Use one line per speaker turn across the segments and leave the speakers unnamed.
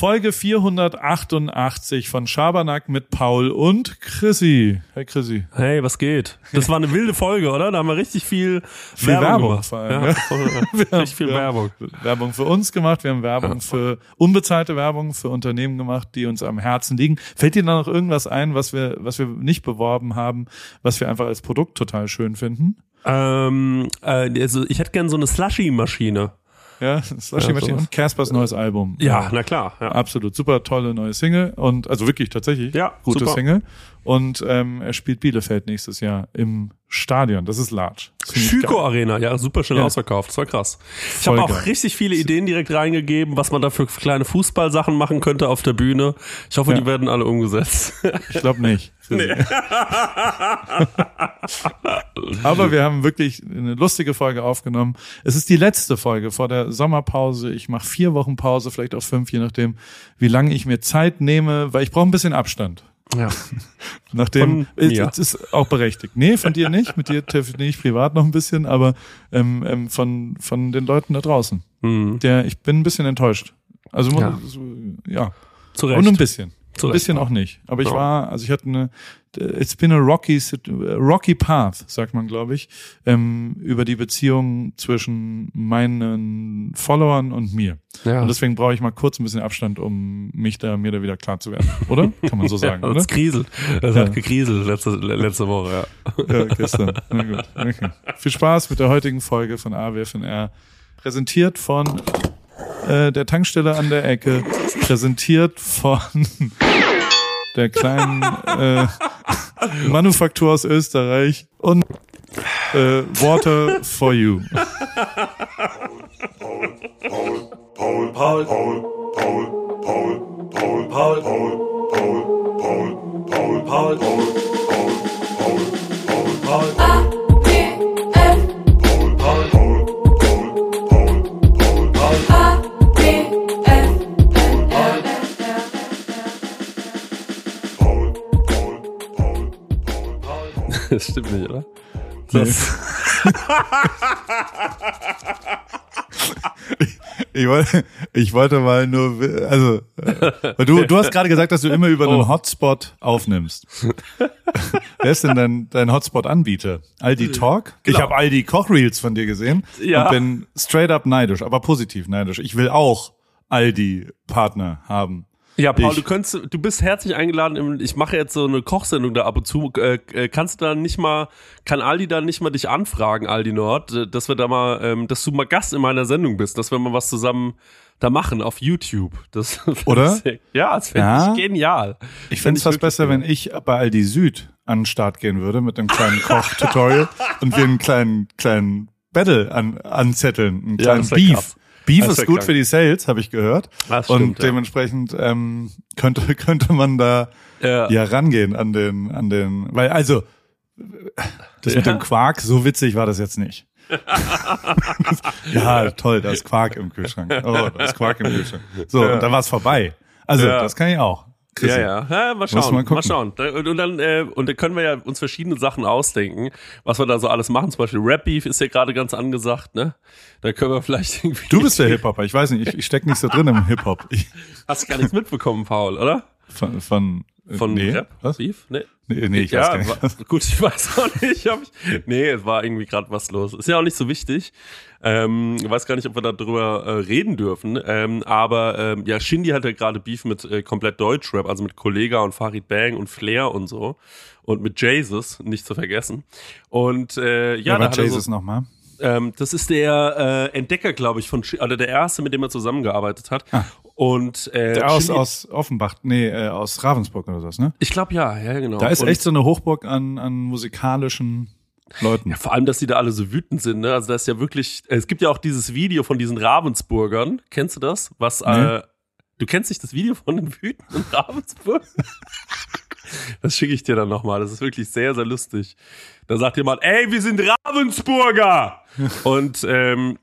Folge 488 von Schabernack mit Paul und Chrissy. Hey Chrissy.
Hey, was geht? Das war eine wilde Folge, oder? Da haben wir richtig viel,
Viel
Werbung,
Werbung
gemacht.
allem,
Ja,
ja.
voll,
Wir haben-
richtig viel
wir
Werbung.
Werbung für uns gemacht, wir haben Werbung für unbezahlte Werbung für Unternehmen gemacht, die uns am Herzen liegen. Fällt dir da noch irgendwas ein, was wir, was wir nicht beworben haben, was wir einfach als Produkt total schön finden?
Ähm, äh, also ich hätte gern so eine Slushy-Maschine.
Ja, Slushy
Ja,
Machine und Caspers neues Album.
Ja, na klar. Ja.
Absolut super tolle neue Single und also wirklich tatsächlich
Ja,
gute
super.
Single. Und ähm, er spielt Bielefeld nächstes Jahr im Stadion. Das ist large.
Schüko. Arena, ja, super schnell
Ja.
ausverkauft. Das war krass. Ich habe auch richtig viele Ideen direkt reingegeben, was man da für kleine Fußballsachen machen könnte auf der Bühne. Ich hoffe,
Ja.
die werden alle umgesetzt.
Ich glaube nicht. Aber wir haben wirklich eine lustige Folge aufgenommen. Es ist die letzte Folge vor der Sommerpause. Ich mache vier Wochen Pause, vielleicht auch fünf, je nachdem, wie lange ich mir Zeit nehme, weil ich brauche ein bisschen Abstand.
Ja.
Nachdem
Von mir.
es ist auch berechtigt. Nee, von dir nicht. Mit dir telefoniere ich privat noch ein bisschen, aber ähm, ähm, von von den Leuten da draußen.
Hm.
Der, ich bin ein bisschen enttäuscht. Also
Ja.
ja, so, ja.
Zu
und
Recht.
ein bisschen.
Zu
ein bisschen auch nicht. Aber ich
Ja.
war, also ich hatte eine, it's been a rocky, sit- rocky path, sagt man, glaube ich, ähm, über die Beziehung zwischen meinen Followern und mir.
Ja.
Und deswegen brauche ich mal kurz ein bisschen Abstand, um mich da, mir da wieder klar zu werden. Oder? Kann man so sagen,
ja,
oder?
das kriselt. Das
Ja.
hat gekriselt letzte, letzte Woche, ja.
Ja, gestern. Na gut. Okay. Viel Spaß mit der heutigen Folge von AWFNR. Präsentiert von äh, der Tankstelle an der Ecke. Präsentiert von der kleinen äh, Manufaktur aus Österreich und äh, Water for You.
Paul, Paul, Paul, Paul, Paul, Paul, Paul, Paul, Paul, Paul, Paul, Paul, Paul, Paul, Paul, Paul, Paul,
Das stimmt nicht, oder? Das,
Ich wollte, ich wollte mal nur, also, äh, du, du hast gerade gesagt, dass du immer über einen
Oh.
Hotspot aufnimmst. Wer ist denn dein, dein Hotspot-Anbieter? Aldi Talk? Ich
Genau.
habe Aldi Kochreels von dir gesehen
Ja.
und bin straight up neidisch, aber positiv neidisch. Ich will auch Aldi-Partner haben.
Ja, Paul, du könntest, du bist herzlich eingeladen. Ich mache jetzt so eine Kochsendung da ab und zu. Äh, äh, kannst du da nicht mal, kann Aldi da nicht mal dich anfragen, Aldi Nord, äh, dass wir da mal, ähm, dass du mal Gast in meiner Sendung bist, dass wir mal was zusammen da machen auf YouTube. Das
Oder?
sehr- Ja, das fände
Ja.
ich genial.
Ich fände es fast besser, wenn ich bei Aldi Süd an den Start gehen würde mit einem kleinen Koch-Tutorial und wir einen kleinen, kleinen Battle an, anzetteln, einen
Ja,
kleinen
das wär
Beef. Beef ist gut
krank.
für die Sales, habe ich gehört.
Das
und
stimmt, ja.
dementsprechend ähm, könnte könnte man da
Ja.
ja rangehen an den an den, weil also das mit
Ja.
dem Quark so witzig war das jetzt nicht. ja, toll, da ist Quark im Kühlschrank. Oh, da ist Quark im Kühlschrank. So,
Ja.
und dann war es vorbei. Also,
Ja.
das kann ich auch. Chrissy.
Ja, ja. ja mal schauen.
mal
Mal, schauen. Und, dann äh, und dann können wir ja uns verschiedene Sachen ausdenken, was wir da so alles machen. Zum Beispiel Rap Beef ist ja gerade ganz angesagt, ne? Da können wir vielleicht irgendwie.
Du bist der Hip-Hopper. Ich weiß nicht, ich, ich steck nicht so drin im Hip-Hop.
Hast gar nichts mitbekommen, Paul, oder?
Von, von, äh,
Von
nee,
Rap?
Was?
Beef? Nee.
Nee, nee ich weiß gar
ja,
nicht.
war, gut, ich weiß auch nicht. Hab ich, nee, es war irgendwie gerade was los. Ist ja auch nicht so wichtig. Ähm, ich weiß gar nicht, ob wir darüber äh, reden dürfen. Ähm, aber ähm, ja, Shindy hat ja gerade Beef mit äh, komplett Deutschrap, also mit Kollega und Farid Bang und Flair und so. Und mit Jesus, nicht zu vergessen. Und äh, ja,
Ja,
da hat
Jesus
so,
nochmal.
ähm, das ist der äh, Entdecker, glaube ich, von Sh oder der erste, mit dem er zusammengearbeitet hat. Und äh,
Ah. Der aus,
Shindy-
aus Offenbach, nee, äh, aus Ravensburg oder sowas, ne?
ich glaube ja, ja genau.
Da ist
Und-
echt so eine Hochburg an, an musikalischen Leuten.
Ja, vor allem, dass die da alle so wütend sind, ne? Also da ist ja wirklich, es gibt ja auch dieses Video von diesen Ravensburgern. Kennst du das? Was, äh, du kennst nicht das Video von den wütenden Ravensburg? das schicke ich dir dann nochmal. Das ist wirklich sehr, sehr lustig. Da sagt jemand, ey, wir sind Ravensburger! Und ähm,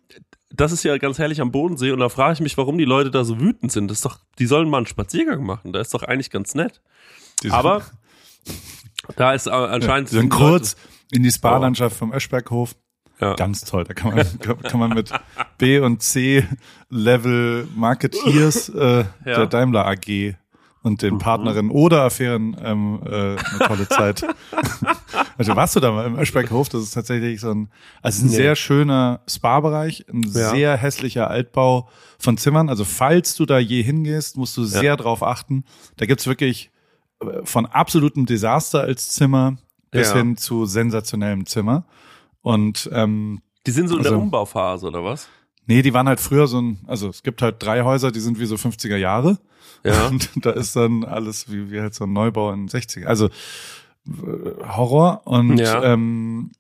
das ist ja ganz herrlich am Bodensee und da frage ich mich, warum die Leute da so wütend sind. Das ist doch, die sollen mal einen Spaziergang machen. Da ist doch eigentlich ganz nett.
Die
Aber da ist äh, anscheinend
die sind
Leute-
kurz in die Spa-Landschaft vom Öschberghof.
Ja.
Ganz toll. Da kann man, kann man mit B und C Level Marketeers äh,
Ja.
der Daimler AG und den Partnerinnen oder Affären ähm, äh, eine tolle Zeit. also warst du da mal im Öschberghof? Das ist tatsächlich so ein, also ein
Nee.
sehr schöner Spa-Bereich, ein
Ja.
sehr hässlicher Altbau von Zimmern. Also falls du da je hingehst, musst du sehr drauf achten. Da gibt's wirklich äh, von absolutem Desaster als Zimmer bis
Ja.
hin zu sensationellem Zimmer. Und ähm,
Die sind so in der
Also-
Umbauphase, oder was?
nee, die waren halt früher so ein, also es gibt halt drei Häuser, die sind wie so 50er Jahre.
Ja.
Und da ist dann alles wie, wie halt so ein Neubau in den 60er. Also äh, Horror. Und
Ja.
ähm,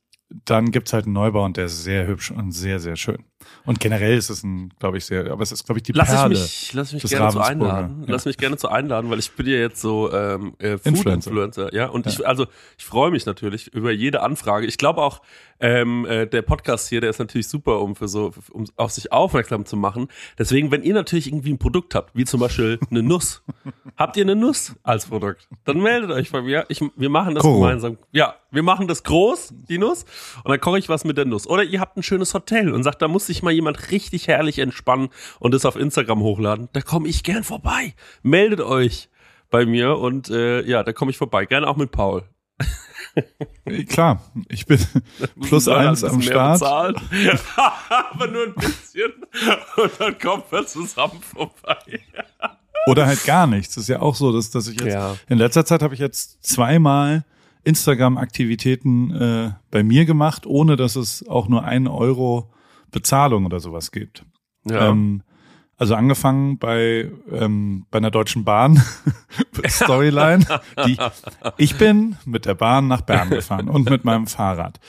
dann gibt's halt einen Neubau und der ist sehr hübsch und sehr, sehr schön. Und generell ist es ein, glaube ich, sehr, aber es ist, glaube ich, die
Lass
Perle.
ich mich, lass mich gerne zu einladen.
Ja.
Lass mich gerne zu einladen, weil ich bin ja jetzt so ähm, äh, Food
Influencer.
Influencer. ja. Und ich, also ich freue mich natürlich über jede Anfrage. Ich glaube auch, ähm, äh, der Podcast hier, der ist natürlich super, um für so, um auf sich aufmerksam zu machen. Deswegen, wenn ihr natürlich irgendwie ein Produkt habt, wie zum Beispiel eine Nuss, habt ihr eine Nuss als Produkt, dann meldet euch bei mir. Ich, wir machen das
Koro.
gemeinsam. Ja, wir machen das groß, die Nuss, und dann koche ich was mit der Nuss. Oder ihr habt ein schönes Hotel und sagt, da muss sich mal jemand richtig herrlich entspannen und das auf Instagram hochladen. Da komme ich gern vorbei. Meldet euch bei mir und äh, ja, da komme ich vorbei. Gerne auch mit Paul.
Klar, ich bin plus eins
ein
am Start.
Aber nur ein bisschen. Und dann kommen wir zusammen vorbei.
Oder halt gar nichts. Das ist ja auch so, dass, dass ich jetzt,
Ja.
in letzter Zeit habe ich jetzt zweimal Instagram-Aktivitäten äh, bei mir gemacht, ohne dass es auch nur einen Euro Bezahlung oder sowas gibt.
Ja.
Ähm, also angefangen bei ähm, bei einer Deutschen Bahn Storyline. Die, ich bin mit der Bahn nach Bern gefahren und mit meinem Fahrrad.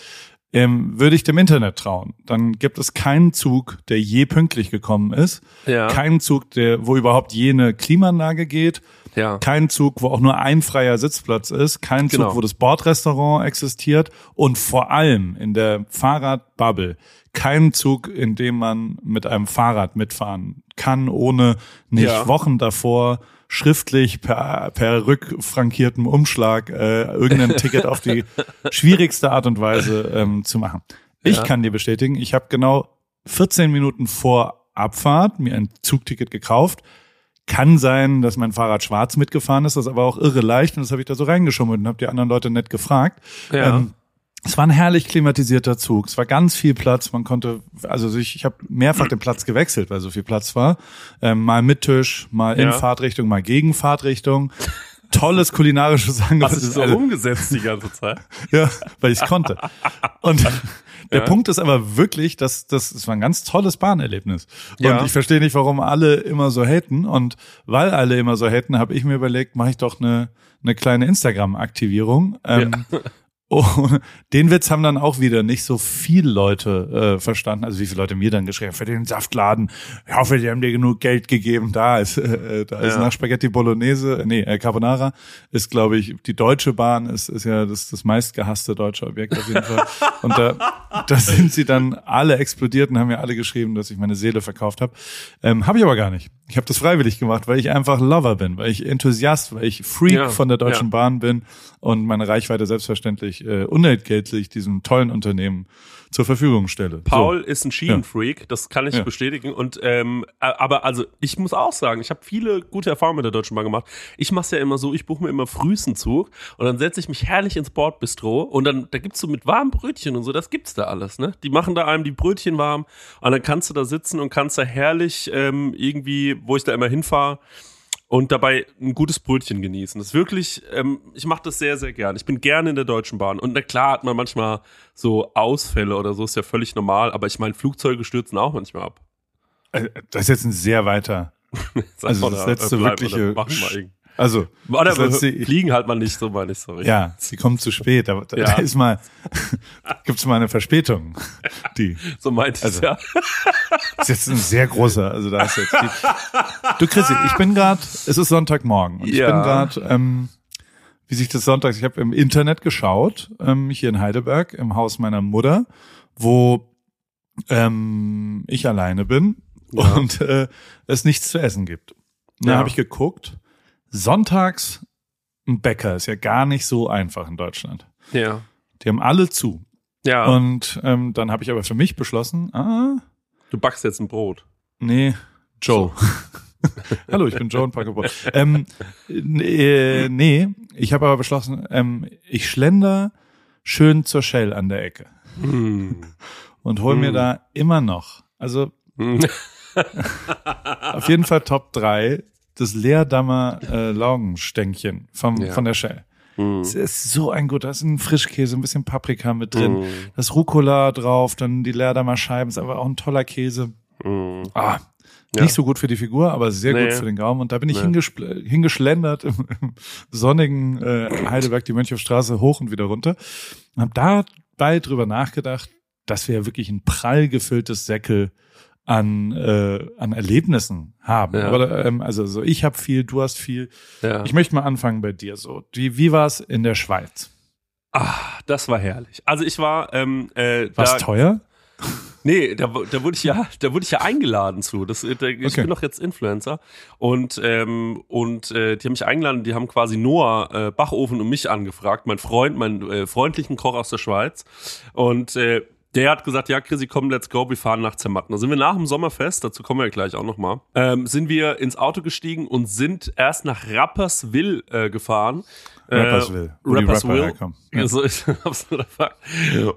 Ähm, würde ich dem Internet trauen, dann gibt es keinen Zug, der je pünktlich gekommen ist.
Ja.
Keinen Zug, der, wo überhaupt je eine Klimaanlage geht.
ja.
Kein Zug, wo auch nur ein freier Sitzplatz ist. Kein Zug,
Genau.
wo das Bordrestaurant existiert. Und vor allem in der Fahrradbubble kein Zug, in dem man mit einem Fahrrad mitfahren kann, ohne nicht
Ja.
Wochen davor schriftlich per, per rückfrankiertem Umschlag äh, irgendein Ticket auf die schwierigste Art und Weise ähm, zu machen. Ich
Ja.
kann dir bestätigen, ich habe genau 14 Minuten vor Abfahrt mir ein Zugticket gekauft. Kann sein, dass mein Fahrrad schwarz mitgefahren ist, das ist aber auch irre leicht und das habe ich da so reingeschummelt und habe die anderen Leute nett gefragt.
Ja.
Ähm, es war ein herrlich klimatisierter Zug. Es war ganz viel Platz. Man konnte, also ich, ich habe mehrfach den Platz gewechselt, weil so viel Platz war. Ähm, mal mit Tisch, mal in
Ja.
Fahrtrichtung, mal gegen Fahrtrichtung. Tolles kulinarisches Angebot.
Hast du so
Also-
umgesetzt die ganze Zeit?
ja, weil ich konnte. Und der
Ja.
Punkt ist aber wirklich, dass das, das war ein ganz tolles Bahnerlebnis. Und
Ja.
ich verstehe nicht, warum alle immer so haten. Und weil alle immer so haten, habe ich mir überlegt, mache ich doch eine, eine kleine Instagram-Aktivierung. Ähm, Oh, den Witz haben dann auch wieder nicht so viele Leute äh, verstanden. Also wie viele Leute mir dann geschrieben haben, für den Saftladen. Ich hoffe, die haben dir genug Geld gegeben. Da ist, äh, da ist
Ja.
nach Spaghetti Bolognese, äh, nee, äh, Carbonara ist, glaube ich, die Deutsche Bahn ist, ist ja das, das meistgehasste deutsche Objekt auf jeden Fall. Und da, da sind sie dann alle explodiert und haben mir alle geschrieben, dass ich meine Seele verkauft habe. Ähm, habe ich aber gar nicht. Ich habe das freiwillig gemacht, weil ich einfach Lover bin, weil ich Enthusiast, weil ich Freak
Ja,
von der Deutschen
ja.
Bahn bin und meine Reichweite selbstverständlich äh, unentgeltlich diesem tollen Unternehmen zur Verfügung stelle.
Paul ist ein Schienenfreak, das kann ich
Ja.
bestätigen. Und ähm, äh, aber also ich muss auch sagen, ich habe viele gute Erfahrungen mit der Deutschen Bahn gemacht. Ich mache es ja immer so, ich buche mir immer frühesten Zug und dann setze ich mich herrlich ins Bordbistro und dann da gibt's so mit warmen Brötchen und so, das gibt's da alles, ne? Die machen da einem die Brötchen warm und dann kannst du da sitzen und kannst da herrlich ähm, irgendwie, wo ich da immer hinfahre, und dabei ein gutes Brötchen genießen. Das ist wirklich, ähm, ich mache das sehr, sehr gern. Ich bin gerne in der Deutschen Bahn. Und na klar hat man manchmal so Ausfälle oder so, ist ja völlig normal, aber ich meine, Flugzeuge stürzen auch manchmal ab.
Äh, Das ist jetzt ein sehr weiter. Also das
da,
letzte wirkliche Also,
Oder fliegen halt mal nicht, so meine ich, sorry.
ja, sie kommen zu spät. Da, da,
Ja.
da ist mal, gibt's mal eine Verspätung. Die
So meinte ich
Also-
ja.
ist jetzt ein sehr großer. Also da ist jetzt die, Du Chrissy, ich bin gerade. Es ist Sonntagmorgen und ich
Ja.
bin gerade. Ähm, wie sich das sonntags, ich habe im Internet geschaut, ähm, hier in Heidelberg, im Haus meiner Mutter, wo ähm, ich alleine bin
Ja.
und äh, es nichts zu essen gibt. Da
Ja.
habe ich geguckt. Sonntags ein Bäcker ist ja gar nicht so einfach in Deutschland.
Ja.
Die haben alle zu.
Ja,
Und ähm, dann habe ich aber für mich beschlossen, ah,
du backst jetzt ein Brot.
nee, Joe. Hallo, ich bin Joe und Paco Brot. Ähm, äh, nee, ich habe aber beschlossen, ähm, ich schlender schön zur Shell an der Ecke
Hm.
und hol mir
Mm.
da immer noch, also
Hm.
auf jeden Fall Top 3 das Leerdammer äh, Laugenstänkchen vom,
Ja.
von der Shell. Es ist so ein gut, da ist ein Frischkäse, ein bisschen Paprika mit drin,
Hm.
das Rucola drauf, dann die Leerdammer Scheiben, ist aber auch ein toller Käse.
Hm.
Ah,
Ja.
nicht so gut für die Figur, aber sehr
Nee.
gut für den Gaumen. Und da bin ich
Nee.
hingeschlendert im, im sonnigen äh, Heidelberg, die Mönchhofstraße hoch und wieder runter. Und habe dabei drüber nachgedacht, dass wir ja wirklich ein prall gefülltes Säckel an, äh, an Erlebnissen haben.
Ja.
Aber, ähm, also so ich habe viel, du hast viel.
Ja.
Ich möchte mal anfangen bei dir. So, wie, wie war es in der Schweiz?
Ah, das war herrlich. Also ich war, ähm, äh,
War es
da,
teuer?
Nee, da, da wurde ich ja, da wurde ich ja eingeladen zu. Das, äh, da, ich
Okay.
bin doch jetzt Influencer und ähm, und äh, die haben mich eingeladen. Die haben quasi Noah äh, Bachofen und mich angefragt, mein Freund, meinen äh, freundlichen Koch aus der Schweiz. Und äh, der hat gesagt, ja, Chrissy, komm, let's go, wir fahren nach Zermatten. Da sind wir nach dem Sommerfest, dazu kommen wir gleich auch nochmal, ähm, sind wir ins Auto gestiegen und sind erst nach Rapperswil äh, gefahren.
Rapperswil, wo die Rapper herkommen. Ja.
Ja. So ist absoluter Fakt.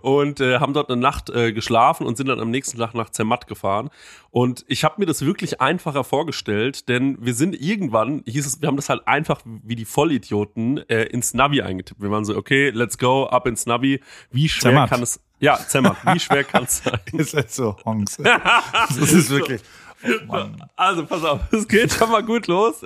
Und äh, haben dort eine Nacht äh, geschlafen und sind dann am nächsten Tag nach Zermatt gefahren. Und ich habe mir das wirklich einfacher vorgestellt, denn wir sind irgendwann, hieß es, wir haben das halt einfach wie die Vollidioten äh, ins Navi eingetippt. Wir waren so, okay, let's go, ab ins Navi. Wie schwer
Zermatt.
kann es, ja, Zermatt, wie schwer kann es sein?
ist halt so Honks. Das ist wirklich. Oh.
Also pass auf, es geht schon mal gut los.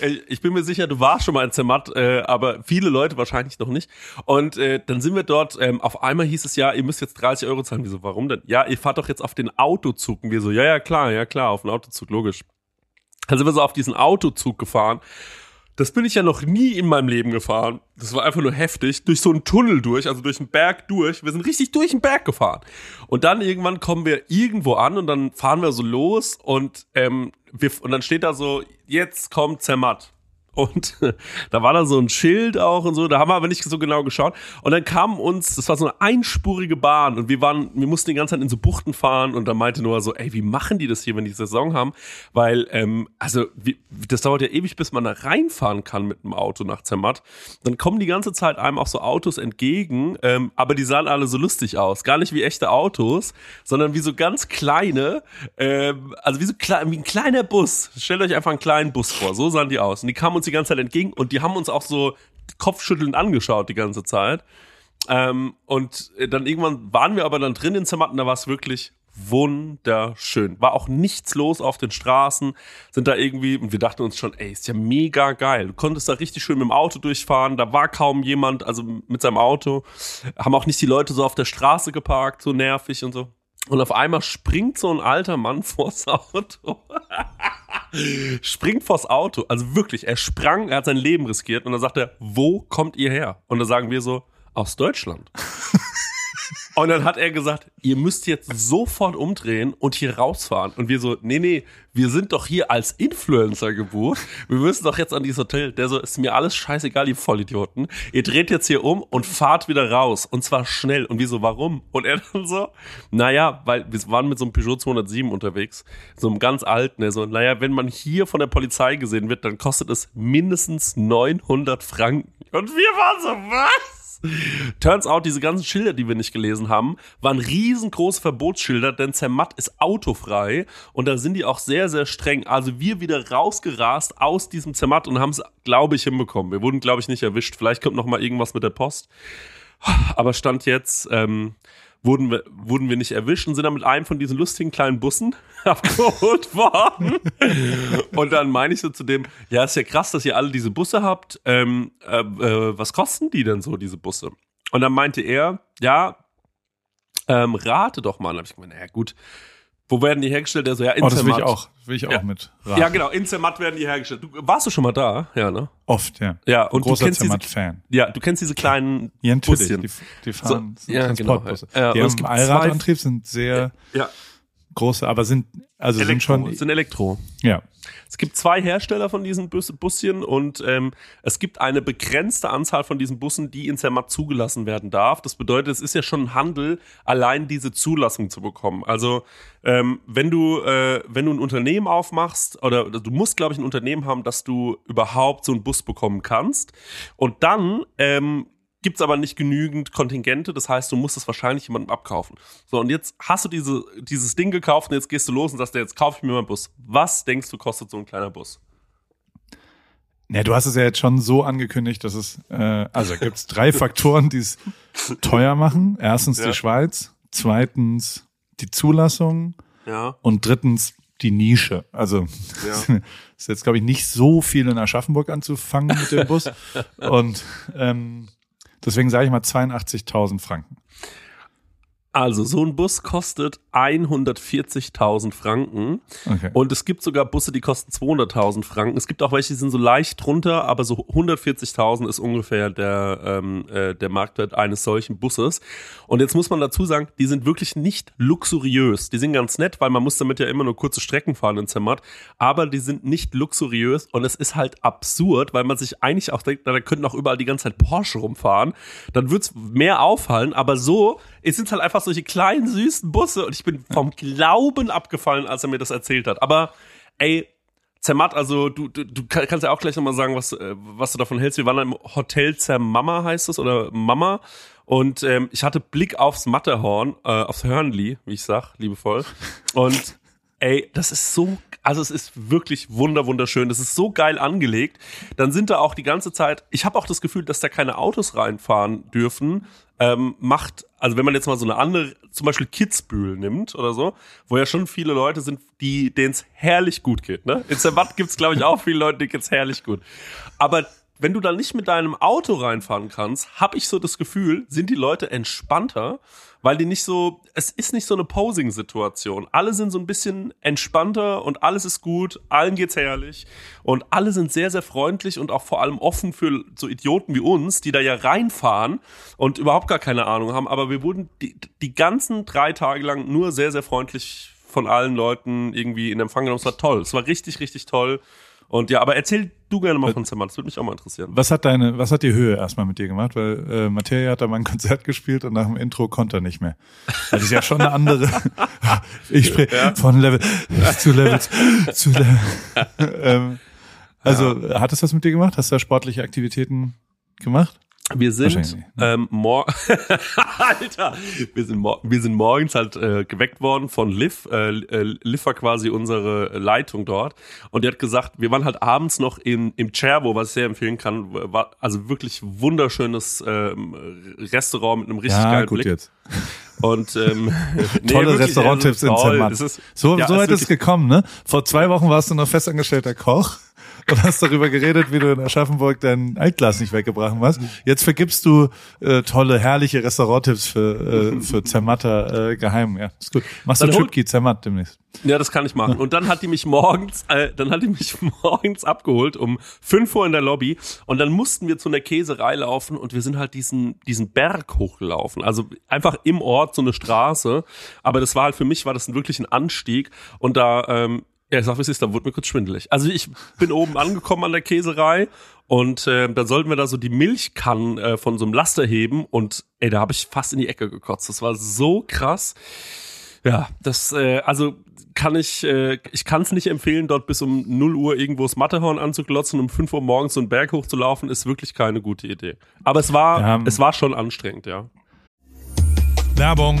Ich- Ich bin mir sicher, du warst schon mal in Zermatt, äh, aber viele Leute wahrscheinlich noch nicht. Und äh, dann sind wir dort, ähm, auf einmal hieß es ja, ihr müsst jetzt 30 Euro zahlen. Wieso, warum denn? Ja, ihr fahrt doch jetzt auf den Autozug. Und wir so, ja, ja, klar, ja, klar, auf den Autozug, logisch. Dann sind wir so auf diesen Autozug gefahren. Das bin ich ja noch nie in meinem Leben gefahren. Das war einfach nur heftig. Durch so einen Tunnel durch, also durch einen Berg durch. Wir sind richtig durch den Berg gefahren. Und dann irgendwann kommen wir irgendwo an und dann fahren wir so los und, ähm, wir, und dann steht da so, jetzt kommt Zermatt. Und da war da so ein Schild auch und so, da haben wir aber nicht so genau geschaut. Und dann kam uns, das war so eine einspurige Bahn und wir waren, wir mussten die ganze Zeit in so Buchten fahren und da meinte Noah so, ey, wie machen die das hier, wenn die Saison haben? Weil, ähm, also, wie, das dauert ja ewig, bis man da reinfahren kann mit dem Auto nach Zermatt. Dann kommen die ganze Zeit einem auch so Autos entgegen, ähm, aber die sahen alle so lustig aus. Gar nicht wie echte Autos, sondern wie so ganz kleine, ähm, also wie so klein, wie ein kleiner Bus. Stellt euch einfach einen kleinen Bus vor, so sahen die aus. Und die kamen uns die ganze Zeit entgegen und die haben uns auch so kopfschüttelnd angeschaut die ganze Zeit. Ähm, und äh, dann irgendwann waren wir aber dann drin in Zermatten, da war es wirklich wunderschön. War auch nichts los auf den Straßen, sind da irgendwie, und wir dachten uns schon, ey, ist ja mega geil. Du konntest da richtig schön mit dem Auto durchfahren, da war kaum jemand, also mit seinem Auto. Haben auch nicht die Leute so auf der Straße geparkt, so nervig und so. Und auf einmal springt so ein alter Mann vors Auto. Springt vors Auto. Also wirklich, er sprang, er hat sein Leben riskiert und dann sagt er, wo kommt ihr her? Und dann sagen wir so, aus Deutschland. Und dann hat er gesagt, ihr müsst jetzt sofort umdrehen und hier rausfahren. Und wir so, nee, nee, wir sind doch hier als Influencer gebucht. Wir müssen doch jetzt an dieses Hotel. Der so, ist mir alles scheißegal, ihr Vollidioten. Ihr dreht jetzt hier um und fahrt wieder raus. Und zwar schnell. Und wir so, warum? Und er dann so, naja, weil wir waren mit so einem Peugeot 207 unterwegs. So einem ganz alten. Er so, naja, wenn man hier von der Polizei gesehen wird, dann kostet es mindestens 900 Franken. Und wir waren so, was? Turns out, diese ganzen Schilder, die wir nicht gelesen haben, waren riesengroße Verbotsschilder, denn Zermatt ist autofrei und da sind die auch sehr, sehr streng. Also wir wieder rausgerast aus diesem Zermatt und haben es, glaube ich, hinbekommen. Wir wurden, glaube ich, nicht erwischt. Vielleicht kommt noch mal irgendwas mit der Post. Aber Stand jetzt ähm, wurden, wir, wurden wir nicht erwischt und sind dann mit einem von diesen lustigen kleinen Bussen abgeholt worden. und dann meine ich so zu dem, ja, ist ja krass, dass ihr alle diese Busse habt. Ähm, äh, äh, was kosten die denn so, diese Busse? Und dann meinte er, ja, ähm, rate doch mal. Und dann hab ich gemeint, naja, gut, wo werden die hergestellt? Der so, ja, in
Oh, das will ich
Zermatt.
auch, will ich auch
Ja.
mit raten.
Ja, genau, in Zermatt werden die hergestellt. Du, warst du schon mal da? Ja, ne?
Oft, ja.
Ja, und du
Großer
kennst diese,
Zermatt-Fan.
ja, du kennst diese kleinen
Ja, natürlich. Die, die fahren
So, ja,
Transportbusse.
genau. Ja,
die haben Allradantrieb, sind sehr
Ja,
große, aber sind, also sind
Elektro,
schon,
sind Elektro.
ja.
Es gibt zwei Hersteller von diesen Bus Buschen und ähm, es gibt eine begrenzte Anzahl von diesen Bussen, die in Zermatt zugelassen werden darf. Das bedeutet, es ist ja schon ein Handel, allein diese Zulassung zu bekommen. Also ähm, wenn du äh, wenn du ein Unternehmen aufmachst oder du musst, glaube ich, ein Unternehmen haben, dass du überhaupt so einen Bus bekommen kannst und dann ähm, gibt's aber nicht genügend Kontingente, das heißt, du musst es wahrscheinlich jemandem abkaufen. So, und jetzt hast du diese, dieses Ding gekauft und jetzt gehst du los und sagst, jetzt kaufe ich mir mal einen Bus. Was denkst du, kostet so ein kleiner Bus?
Ja, du hast es ja jetzt schon so angekündigt, dass es, äh, also gibt es drei Faktoren, die es teuer machen. Erstens
Ja.
die Schweiz, zweitens die Zulassung
Ja.
und drittens die Nische. Also
Ja.
ist jetzt, glaube ich, nicht so viel in Aschaffenburg anzufangen mit dem Bus. und ähm, deswegen sage ich mal 82.000 Franken.
Also, so ein Bus kostet 140.000 Franken.
Okay.
Und es gibt sogar Busse, die kosten 200.000 Franken. Es gibt auch welche, die sind so leicht drunter, aber so 140.000 ist ungefähr der, ähm, äh, der Marktwert eines solchen Busses. Und jetzt muss man dazu sagen, die sind wirklich nicht luxuriös. Die sind ganz nett, weil man muss damit ja immer nur kurze Strecken fahren in Zermatt. Aber die sind nicht luxuriös und es ist halt absurd, weil man sich eigentlich auch denkt, na, da könnten auch überall die ganze Zeit Porsche rumfahren. Dann wird's mehr auffallen, aber so, es sind halt einfach solche kleinen, süßen Busse und ich bin vom Glauben abgefallen, als er mir das erzählt hat. Aber ey, Zermatt, also du, du, du kann- kannst ja auch gleich nochmal sagen, was, äh, was du davon hältst. Wir waren im Hotel Zermama, heißt es, oder Mama. Und ähm, ich hatte Blick aufs Matterhorn, äh, aufs Hörnli, wie ich sag, liebevoll. Und ey, das ist so, also es ist wirklich wunder, wunderschön. Das ist so geil angelegt. Dann sind da auch die ganze Zeit, ich habe auch das Gefühl, dass da keine Autos reinfahren dürfen. Ähm, macht, also wenn man jetzt mal so eine andere, zum Beispiel Kitzbühel nimmt oder so, wo ja schon viele Leute sind, die denen es herrlich gut geht. Ne? In Zermatt gibt's glaube ich, auch viele Leute, denen geht's herrlich gut. Aber wenn du da nicht mit deinem Auto reinfahren kannst, habe ich so das Gefühl, sind die Leute entspannter, weil die nicht so, es ist nicht so eine Posing-Situation. Alle sind so ein bisschen entspannter und alles ist gut, allen geht's herrlich und alle sind sehr, sehr freundlich und auch vor allem offen für so Idioten wie uns, die da ja reinfahren und überhaupt gar keine Ahnung haben. Aber wir wurden die, die ganzen drei Tage lang nur sehr, sehr freundlich von allen Leuten irgendwie in Empfang genommen. Es war toll. Es war richtig, richtig toll. Und ja, aber erzähl du gerne mal von Zimmer, das würde mich auch mal interessieren.
Was hat deine, was hat die Höhe erstmal mit dir gemacht? Weil äh, Materia hat da mal ein Konzert gespielt und nach dem Intro konnte er nicht mehr. Das ist ja schon eine andere. ich spreche von Level zu Level zu Level. ähm, also hat es was mit dir gemacht? Hast du da sportliche Aktivitäten gemacht?
Wir sind
nicht,
ähm, mor Alter, wir sind, mor wir sind morgens halt äh, geweckt worden von Liv. Äh, äh, Liv war quasi unsere Leitung dort und die hat gesagt, wir waren halt abends noch im im Cervo, was ich sehr empfehlen kann, war also wirklich wunderschönes ähm, Restaurant mit einem richtig
Ja,
geilen
gut
Blick.
jetzt.
Und ähm, nee,
Tolle Restauranttipps in. Zermatt. So,
ja,
so ist es gekommen, ne? Vor zwei Wochen warst du noch festangestellter Koch und hast darüber geredet, wie du in Aschaffenburg dein Altglas nicht weggebracht hast. Jetzt vergibst du äh, tolle, herrliche Restauranttipps für, äh, für Zermatter äh, geheim. Ja, ist gut. Machst du
Dann hol-
Tripki Zermatt demnächst.
Ja, das kann ich machen. Und dann hat die mich morgens, äh, dann hat die mich morgens abgeholt um 5 Uhr in der Lobby und dann mussten wir zu einer Käserei laufen und wir sind halt diesen, diesen Berg hochgelaufen. Also einfach im Ort so eine Straße. Aber das war halt für mich war das wirklich ein Anstieg und da, ähm, ja, ich sag, wie es ist, da wurde mir kurz schwindelig. Also ich bin oben angekommen an der Käserei und äh, dann sollten wir da so die Milchkannen äh, von so einem Laster heben und ey, da habe ich fast in die Ecke gekotzt. Das war so krass. Ja, das, äh, also kann ich, äh, ich kann es nicht empfehlen, dort bis um 0 Uhr irgendwo das Matterhorn anzuglotzen und um 5 Uhr morgens so einen Berg hochzulaufen, ist wirklich keine gute Idee. Aber es war,
Ja.
es war schon anstrengend, ja.
Werbung.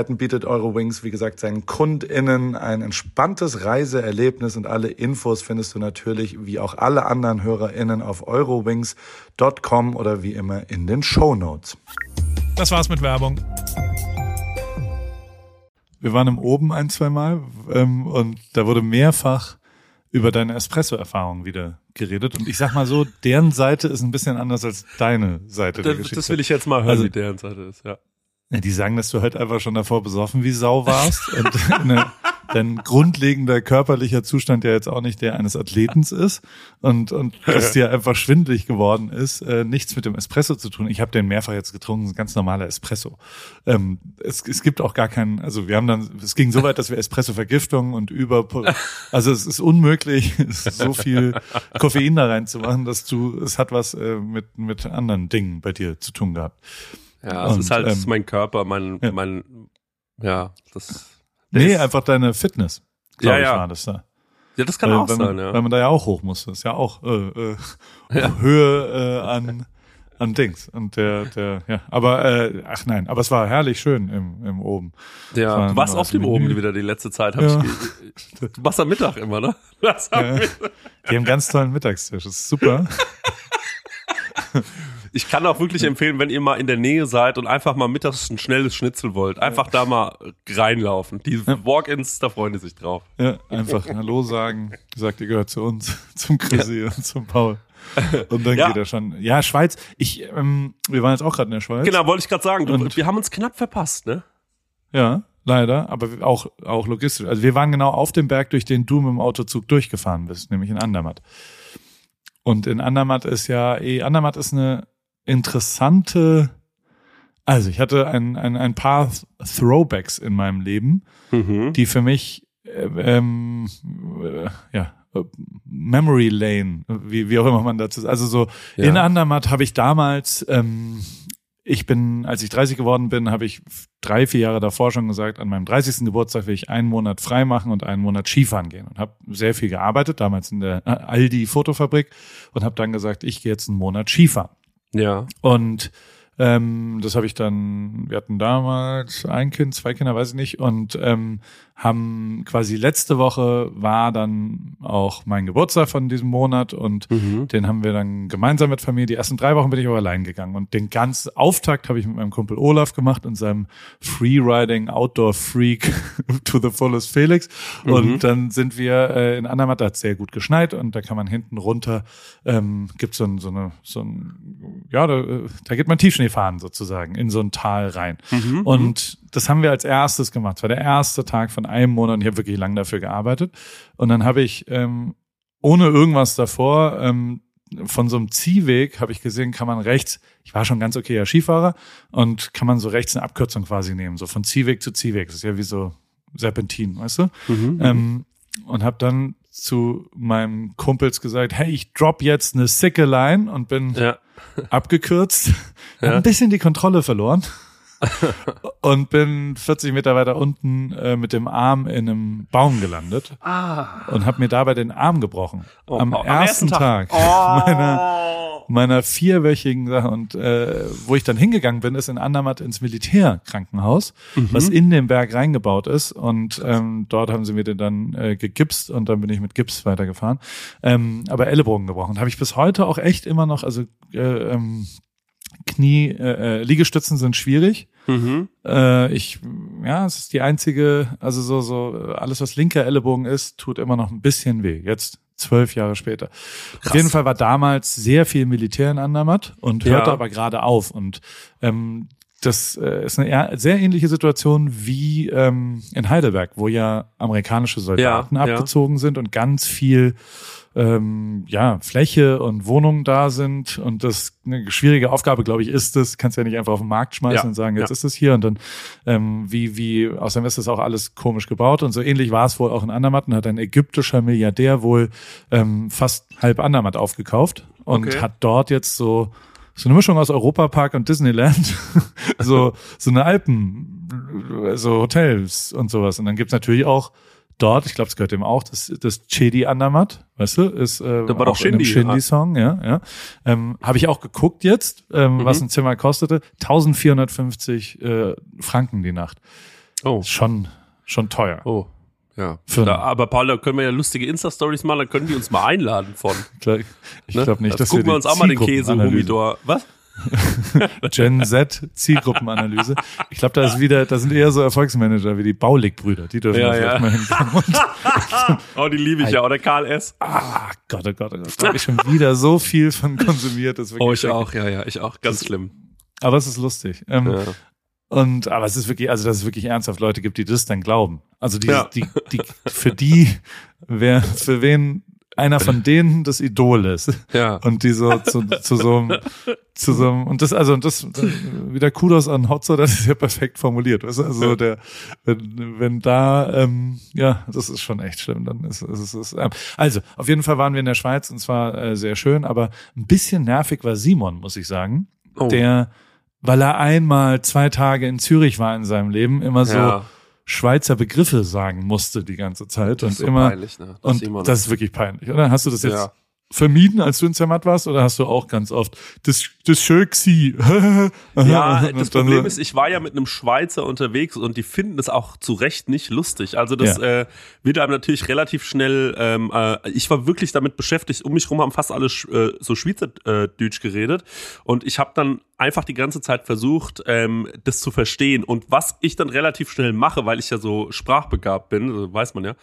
bietet Eurowings, wie gesagt, seinen KundInnen ein entspanntes Reiseerlebnis und alle Infos findest du natürlich, wie auch alle anderen HörerInnen, auf eurowings.com oder wie immer in den Show Notes. Das war's mit Werbung. Wir waren im Oben ein, zwei Mal ähm, und da wurde mehrfach über deine Espresso-Erfahrung wieder geredet. Und ich sag mal so, deren Seite ist ein bisschen anders als deine Seite der
Das,
Geschichte.
das will ich jetzt mal hören,
Also-
wie deren Seite ist, ja.
Ja, die sagen, dass du halt einfach schon davor besoffen wie Sau warst und ne, dein grundlegender körperlicher Zustand ja jetzt auch nicht der eines Athletens ist und und dass dir einfach schwindlig geworden ist, äh, nichts mit dem Espresso zu tun. Ich habe den mehrfach jetzt getrunken, ein ganz normaler Espresso. Ähm, es, es gibt auch gar keinen, also wir haben dann, es ging so weit, dass wir Espresso-Vergiftung und über, also es ist unmöglich, so viel Koffein da reinzumachen, dass du, es hat was äh, mit mit anderen Dingen bei dir zu tun gehabt.
Ja, es
Und,
ist halt es ist
ähm,
mein Körper, mein,
ja.
mein, ja, das.
Nee,
ist-
einfach deine Fitness.
Ja,
ich,
ja.
war das da.
Ja, das kann
weil,
auch sein,
man,
ja.
weil man da ja auch hoch muss. Das ist ja auch äh, äh, Höhe äh, an an Dings und der der ja aber äh, ach nein aber es war herrlich schön im im oben
Ja,
War
du warst auf dem oben wieder die letzte Zeit. Hab
Ja.
ich, du machst am Mittag immer, ne? Das am
Ja.
Mittag.
die haben ganz tollen Mittagstisch das ist super
Ich kann auch wirklich empfehlen, wenn ihr mal in der Nähe seid und einfach mal mittags ein schnelles Schnitzel wollt, einfach da mal reinlaufen. Die Walk-ins, da freuen die sich drauf.
ja einfach Hallo sagen sagt ihr gehört zu uns zum Chrissy und zum Paul und dann
Ja.
geht er schon ja Schweiz ich ähm, wir waren jetzt auch gerade in der Schweiz
Genau, wollte ich gerade sagen. Du,
Und-
wir haben uns knapp verpasst, ne?
Ja, leider, aber auch, auch logistisch. Also wir waren genau auf dem Berg, durch den du mit dem Autozug durchgefahren bist, nämlich in Andermatt. Und in Andermatt ist ja, eh, Andermatt ist eine interessante, also ich hatte ein, ein, ein paar Throwbacks in meinem Leben,
Mhm.
die für mich, äh, ähm, äh, ja, Memory Lane, wie, wie auch immer man dazu, also so,
Ja.
in Andermatt habe ich damals, ähm, ich bin, als ich 30 geworden bin, habe ich drei, vier Jahre davor schon gesagt, an meinem 30. Geburtstag will ich einen Monat frei machen und einen Monat Skifahren gehen und habe sehr viel gearbeitet, damals in der äh, Aldi Fotofabrik und habe dann gesagt, ich gehe jetzt einen Monat Skifahren.
Ja.
Und ähm, das habe ich dann, wir hatten damals ein Kind, zwei Kinder, weiß ich nicht, und ähm, haben quasi letzte Woche war dann auch mein Geburtstag von diesem Monat und
Mhm.
den haben wir dann gemeinsam mit Familie. Die ersten drei Wochen bin ich aber allein gegangen und den ganzen Auftakt habe ich mit meinem Kumpel Olaf gemacht und seinem Freeriding Outdoor Freak to the fullest Felix.
Mhm.
Und dann sind wir äh, in Andermatt, da hat sehr gut geschneit und da kann man hinten runter, ähm, gibt so, ein, so eine, so ein, ja, da, äh, da geht man Tiefschnee fahren sozusagen in so ein Tal rein.
Mhm.
Und das haben wir als erstes gemacht. Es war der erste Tag von einem Monat und ich habe wirklich lang dafür gearbeitet. Und dann habe ich ähm, ohne irgendwas davor ähm, von so einem Ziehweg habe ich gesehen, kann man rechts, ich war schon ganz okayer Skifahrer und kann man so rechts eine Abkürzung quasi nehmen, so von Ziehweg zu Ziehweg. Das ist ja wie so Serpentin, weißt du?
Mhm.
Ähm, und habe dann zu meinem Kumpels gesagt, hey, ich drop jetzt eine sicke Line und bin
Ja.
abgekürzt,
Ja.
hab ein bisschen die Kontrolle verloren und bin 40 Meter weiter unten äh, mit dem Arm in einem Baum gelandet
Ah.
und habe mir dabei den Arm gebrochen.
Oh,
am,
oh,
ersten Tag,
Oh.
meiner, meiner vierwöchigen Sache und äh, wo ich dann hingegangen bin, ist in Andermatt ins Militärkrankenhaus, was in den Berg reingebaut ist und ähm, dort haben sie mir den dann äh, gegipst und dann bin ich mit Gips weitergefahren, ähm, aber Ellenbogen gebrochen. Habe ich bis heute auch echt immer noch, also äh, ähm, Knie, äh, äh, Liegestützen sind schwierig.
Mhm.
Äh, ich, ja, es ist die einzige, also so, so, alles was linker Ellenbogen ist, tut immer noch ein bisschen weh. Jetzt zwölf Jahre später. Auf jeden Fall war damals sehr viel Militär in Andermatt und hörte
Ja.
aber gerade auf. Und ähm, das äh, ist eine sehr ähnliche Situation wie ähm, in Heidelberg, wo ja amerikanische Soldaten
Ja, ja.
abgezogen sind und ganz viel ähm, ja, Fläche und Wohnungen da sind. Und das eine schwierige Aufgabe, glaube ich, ist es, kannst ja nicht einfach auf den Markt schmeißen
Ja,
und sagen, jetzt
ja.
ist es hier. Und dann ähm, wie, wie, außerdem ist das auch alles komisch gebaut. Und so ähnlich war es wohl auch in Andermatt und hat ein ägyptischer Milliardär wohl ähm, fast halb Andermatt aufgekauft und
Okay.
hat dort jetzt so so eine Mischung aus Europapark und Disneyland, so so eine Alpen, so Hotels und sowas. Und dann gibt's natürlich auch dort, ich glaube, es gehört dem auch, das, das Chedi Andermatt, weißt du, ist äh,
Da war doch
auch in dem
Shindy,
Shindy-Song, ja, ja. Ähm, Habe ich auch geguckt jetzt, ähm,
Mhm.
was ein Zimmer kostete. 1450 äh, Franken die Nacht.
Oh.
Schon, schon teuer.
Oh. Ja. Da, aber Paul, da können wir ja lustige Insta-Stories machen, dann können die uns mal einladen von.
Ich
Ne?
glaube nicht,
Dann
dass
gucken wir uns auch mal den Käse Humidor. Was?
Gen Z Zielgruppenanalyse. Ich glaube, da ist wieder, da sind eher so Erfolgsmanager wie die Baulig-Brüder. Die dürfen
Ja, ja.
mal hinkommen.
Oh, die liebe ich ja. Oder Karl S.
ah, Gott, oh Gott, oh Gott. Da habe ich schon wieder so viel von konsumiert. Das ist
Oh, ich
schrecklich.
auch. Ja, ja, ich auch. Ganz schlimm.
Aber es ist lustig. Ähm,
Ja.
Und aber es ist wirklich, also dass es wirklich ernsthaft Leute gibt, die das dann glauben. Also die,
Ja.
die, die für die, wer, für wen einer von denen das Idol ist.
Ja.
Und die so zu, zu so einem, zu so einem, und das, also und das wieder Kudos an Hotzo, das ist ja perfekt formuliert. Weißt du? Also der, wenn, wenn da, ähm, ja, das ist schon echt schlimm. Dann ist, ist, ist ähm, also auf jeden Fall waren wir in der Schweiz und zwar äh, sehr schön, aber ein bisschen nervig war Simon, muss ich sagen
Oh.
der, weil er einmal zwei Tage in Zürich war in seinem Leben, immer so
Ja.
Schweizer Begriffe sagen musste die ganze Zeit
Das
und
ist so
immer
peinlich, ne?
und
Simon.
das ist wirklich peinlich, oder? Hast du das jetzt
Ja.
vermieden, als du in Zermatt warst, oder hast du auch ganz oft das das schön gsi?
Ja, das Problem ist, ich war ja mit einem Schweizer unterwegs und die finden das auch zu Recht nicht lustig. Also das
Ja.
äh, wird einem natürlich relativ schnell, ähm, äh, ich war wirklich damit beschäftigt, um mich rum haben fast alle äh, so Schweizerdeutsch geredet und ich habe dann einfach die ganze Zeit versucht, ähm, das zu verstehen und was ich dann relativ schnell mache, weil ich ja so sprachbegabt bin, also weiß man ja.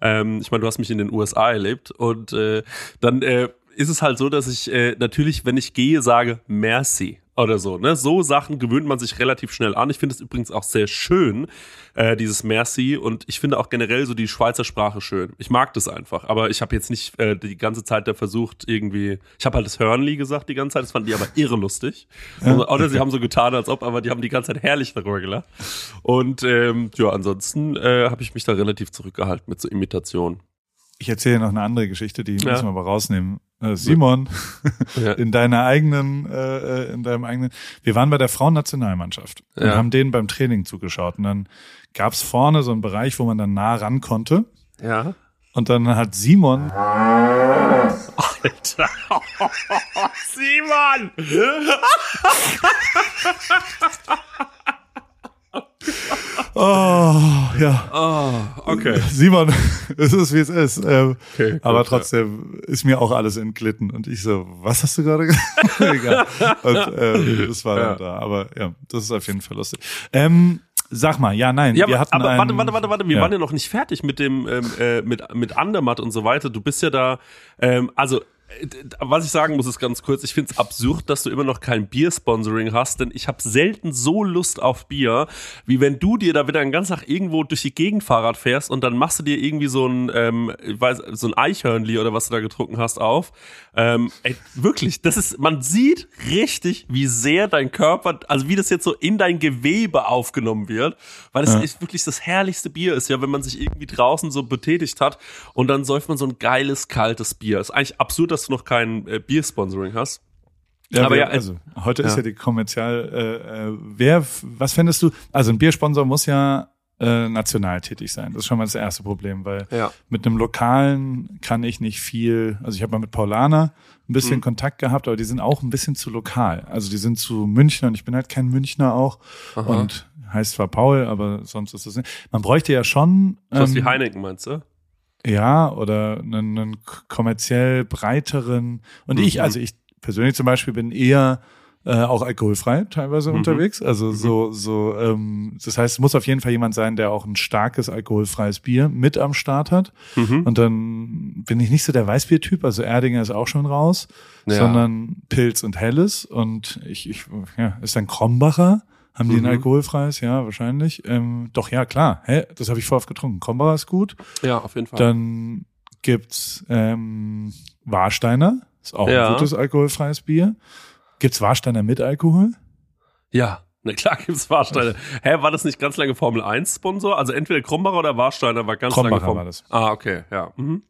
Ähm, ich meine, du hast mich in den USA erlebt und äh, dann äh, ist es halt so, dass ich äh, natürlich, wenn ich gehe, sage Merci oder so. Ne? So Sachen gewöhnt man sich relativ schnell an. Ich finde es übrigens auch sehr schön, äh, dieses Merci. Und ich finde auch generell so die Schweizer Sprache schön. Ich mag das einfach. Aber ich habe jetzt nicht äh, die ganze Zeit da versucht, irgendwie. Ich habe halt das Hörnli gesagt die ganze Zeit. Das fanden die aber irre lustig.
Ja,
Oder sie haben so getan, als ob, aber die haben die ganze Zeit herrlich darüber gelacht. Und ähm, ja, ansonsten äh, habe ich mich da relativ zurückgehalten mit so Imitationen.
Ich erzähle noch eine andere Geschichte, die
Ja.
müssen wir aber rausnehmen. Äh, Simon,
Ja.
in deiner eigenen, äh, in deinem eigenen. Wir waren bei der Frauennationalmannschaft und
Ja.
haben denen beim Training zugeschaut. Und dann gab's vorne so einen Bereich, wo man dann nah ran konnte.
Ja.
Und dann hat Simon,
Alter. Simon!
oh ja,
Oh, okay.
Simon, es ist wie es ist. Ähm,
Okay, gut,
aber trotzdem ist mir auch alles entglitten. Und ich so, was hast du gerade gesagt? Egal. Und ähm, das war dann
Ja.
da. Aber ja, das ist auf jeden Fall lustig. Ähm, sag mal, ja, nein,
Ja,
wir hatten
aber warte, warte, warte, warte, wir
ja.
waren ja noch nicht fertig mit dem, ähm, äh, mit, mit Andermatt und so weiter. Du bist ja da, ähm, also, was ich sagen muss, ist ganz kurz, ich finde es absurd, dass du immer noch kein Bier-Sponsoring hast, denn ich habe selten so Lust auf Bier, wie wenn du dir da wieder den ganzen Tag irgendwo durch die Gegend Fahrrad fährst und dann machst du dir irgendwie so ein, ähm, weiß, so ein Eichhörnli oder was du da getrunken hast auf. Ähm, ey, wirklich, das ist, man sieht richtig, wie sehr dein Körper, also wie das jetzt so in dein Gewebe aufgenommen wird, weil es
Ja.
ist wirklich das herrlichste Bier ist, ja, wenn man sich irgendwie draußen so betätigt hat und dann säuft man so ein geiles, kaltes Bier. Ist eigentlich absurd, dass du noch kein äh, Bier-Sponsoring hast.
Ja,
Aber ja,
ja, also heute ist
ja.
ja die kommerzial. Äh, äh, wer, was fändest du? Also ein Biersponsor muss ja äh, national tätig sein. Das ist schon mal das erste Problem, weil
Ja.
mit einem lokalen kann ich nicht viel. Also ich habe mal mit Paulaner ein bisschen
Mhm.
Kontakt gehabt, aber die sind auch ein bisschen zu lokal. Also die sind zu Münchner und ich bin halt kein Münchner auch
Aha.
und heißt zwar Paul, aber sonst ist das nicht. Man bräuchte ja schon
was
ähm,
wie Heineken, meinst du?
Ja, oder einen, einen kommerziell breiteren. Und ich,
Mhm.
also ich persönlich zum Beispiel bin eher äh, auch alkoholfrei teilweise
Mhm.
unterwegs. Also so, so, ähm, das heißt, es muss auf jeden Fall jemand sein, der auch ein starkes alkoholfreies Bier mit am Start hat.
Mhm.
Und dann bin ich nicht so der Weißbier-Typ, also Erdinger ist auch schon raus,
Ja.
sondern Pilz und Helles. Und ich, ich ja, ist dann Krombacher. Haben die ein
Mhm.
alkoholfreies? Ja, wahrscheinlich. Ähm, doch, ja, klar. Hä? Das habe ich vorher getrunken. Krombacher ist gut.
Ja, auf jeden Fall.
Dann gibt's ähm, Warsteiner. Ist auch
Ja.
ein gutes alkoholfreies Bier. Gibt's Warsteiner mit Alkohol?
ja, na klar gibt's Warsteiner. Hä, war das nicht ganz lange Formel 1 Sponsor? Also entweder Krombacher oder Warsteiner war ganz lange
Krombacher
Formel
war das.
Ah, okay, ja. Mhm.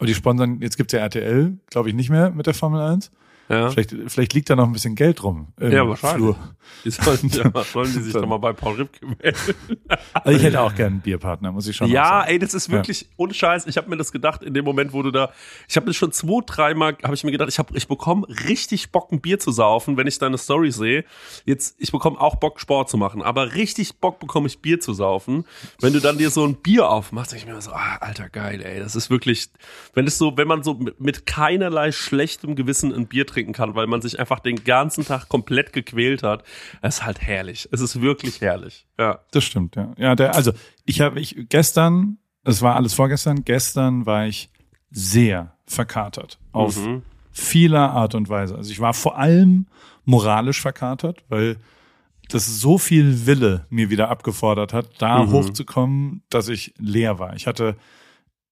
Und die sponsern, jetzt gibt's ja RTL, glaube ich, nicht mehr mit der Formel 1.
Ja.
Vielleicht, vielleicht liegt da noch ein bisschen Geld rum.
Ja, wahrscheinlich.
Flur.
Die sollen, ja, sollen die sich doch mal bei Paul Ripke melden.
Also ich hätte auch gern einen Bierpartner, muss ich schon
Ja, ey, das ist wirklich ohne Scheiß. Ich habe mir das gedacht in dem Moment, wo du da, ich habe mir schon zwei, dreimal, habe ich mir gedacht, ich habe, ich bekomme richtig Bock, ein Bier zu saufen, wenn ich deine Story sehe. Jetzt, ich bekomme auch Bock, Sport zu machen, aber richtig Bock bekomme ich Bier zu saufen. Wenn du dann dir so ein Bier aufmachst, denk ich mir so, ah, alter geil, ey, das ist wirklich, wenn es so, wenn man so mit, mit keinerlei schlechtem Gewissen ein Bier trinken kann, weil man sich einfach den ganzen Tag komplett gequält hat, das ist halt herrlich. Es ist wirklich herrlich. Ja.
Das stimmt, ja. Ja, der, also ich habe ich gestern, es war alles vorgestern, gestern war ich sehr verkatert auf
Mhm.
vieler Art und Weise. Also ich war vor allem moralisch verkatert, weil das so viel Wille mir wieder abgefordert hat, da
Mhm.
hochzukommen, dass ich leer war. Ich hatte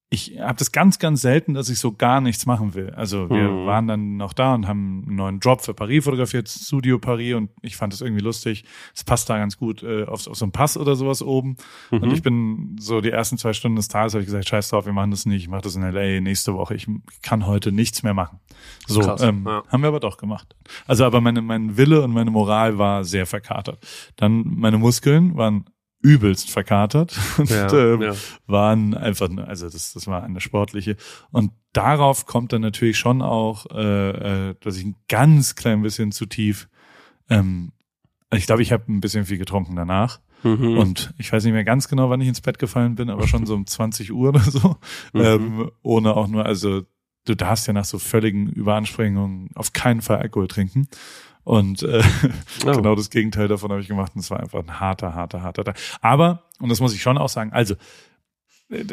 ich habe das ganz, ganz selten, dass ich so gar nichts machen will. Also wir
Mhm.
waren dann noch da und haben einen neuen Job für Paris fotografiert, Studio Paris und ich fand es irgendwie lustig. Es passt da ganz gut äh, auf, auf so einen Pass oder sowas oben.
Mhm.
Und ich bin so die ersten zwei Stunden des Tages habe ich gesagt, scheiß drauf, wir machen das nicht, ich mache das in LA nächste Woche. Ich kann heute nichts mehr machen. So,
Krass,
ähm,
ja.
haben wir aber doch gemacht. Also aber meine, mein Wille und meine Moral war sehr verkatert. Dann meine Muskeln waren übelst verkatert und
Ja,
ähm,
ja.
waren einfach, also das, das war eine sportliche. Und darauf kommt dann natürlich schon auch, äh, äh, dass ich ein ganz klein bisschen zu tief, ähm, ich glaube, ich habe ein bisschen viel getrunken danach.
Mhm.
Und ich weiß nicht mehr ganz genau, wann ich ins Bett gefallen bin, aber schon so um 20 Uhr oder so.
Mhm.
Ähm, ohne auch nur, also du darfst ja nach so völligen Überanstrengungen auf keinen Fall Alkohol trinken. Und äh,
Oh.
genau das Gegenteil davon habe ich gemacht. Und es war einfach ein harter, harter, harter Tag. Aber, und das muss ich schon auch sagen, also, äh,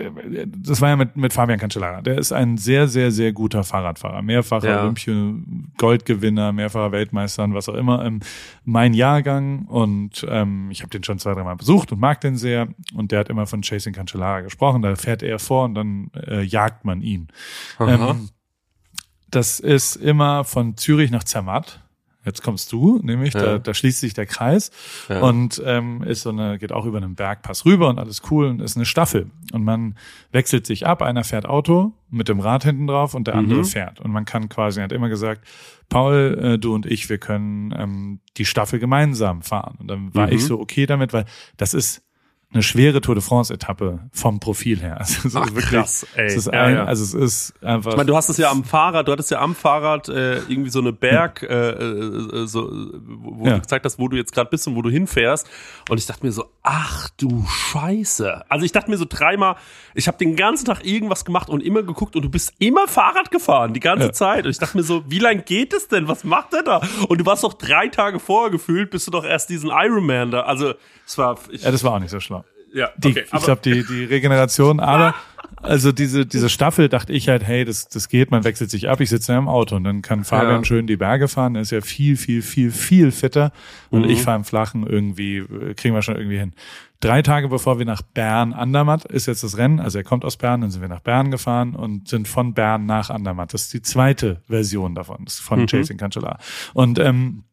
das war ja mit, mit Fabian Cancellara. Der ist ein sehr, sehr, sehr guter Fahrradfahrer. Mehrfacher
Ja.
Olympia, Goldgewinner, mehrfacher Weltmeister und was auch immer. Ähm, mein Jahrgang und ähm, ich habe den schon zwei, dreimal besucht und mag den sehr. Und der hat immer von Chasing Cancellara gesprochen. Da fährt er vor und dann äh, jagt man ihn. Ähm, das ist immer von Zürich nach Zermatt. Jetzt kommst du, nämlich, da,
Ja.
da schließt sich der Kreis
Ja.
und ähm, ist so eine, geht auch über einen Bergpass rüber und alles cool und ist eine Staffel. Und man wechselt sich ab, einer fährt Auto mit dem Rad hinten drauf und der andere
Mhm.
fährt. Und man kann quasi, er hat immer gesagt, Paul, äh, du und ich, wir können ähm, die Staffel gemeinsam fahren. Und dann war
Mhm.
ich so okay damit, weil das ist eine schwere Tour de France-Etappe vom Profil her. Also es
Ach,
ist wirklich,
krass, ey.
Es ist
Ja,
ein,
ja.
also es ist einfach.
Ich meine, du hast es ja am Fahrrad, du hattest ja am Fahrrad äh, irgendwie so eine Berg, äh, äh, so, wo wo
Ja.
du gezeigt hast, wo du jetzt gerade bist und wo du hinfährst. Und ich dachte mir so, ach du Scheiße. Also ich dachte mir so dreimal, ich habe den ganzen Tag irgendwas gemacht und immer geguckt und du bist immer Fahrrad gefahren, die ganze
Ja.
Zeit. Und ich dachte mir so, wie lang geht es denn? Was macht er da? Und du warst doch drei Tage vorher gefühlt, bist du doch erst diesen Ironman da. Also es war, ich,
ja, das war auch nicht so schlau.
Ja,
Die,
okay,
ich glaube, die, die Regeneration, aber also diese, diese Staffel dachte ich halt, hey, das, das geht, man wechselt sich ab, ich sitze ja im Auto und dann kann Fabian
Ja.
schön die Berge fahren, er ist ja viel, viel, viel, viel fitter und
Mhm.
ich fahre im Flachen irgendwie, äh, kriegen wir schon irgendwie hin. Drei Tage bevor wir nach Bern Andermatt ist jetzt das Rennen, also er kommt aus Bern, dann sind wir nach Bern gefahren und sind von Bern nach Andermatt. Das ist die zweite Version davon, das ist von
Mhm.
Chasing Cancellara. Und ähm,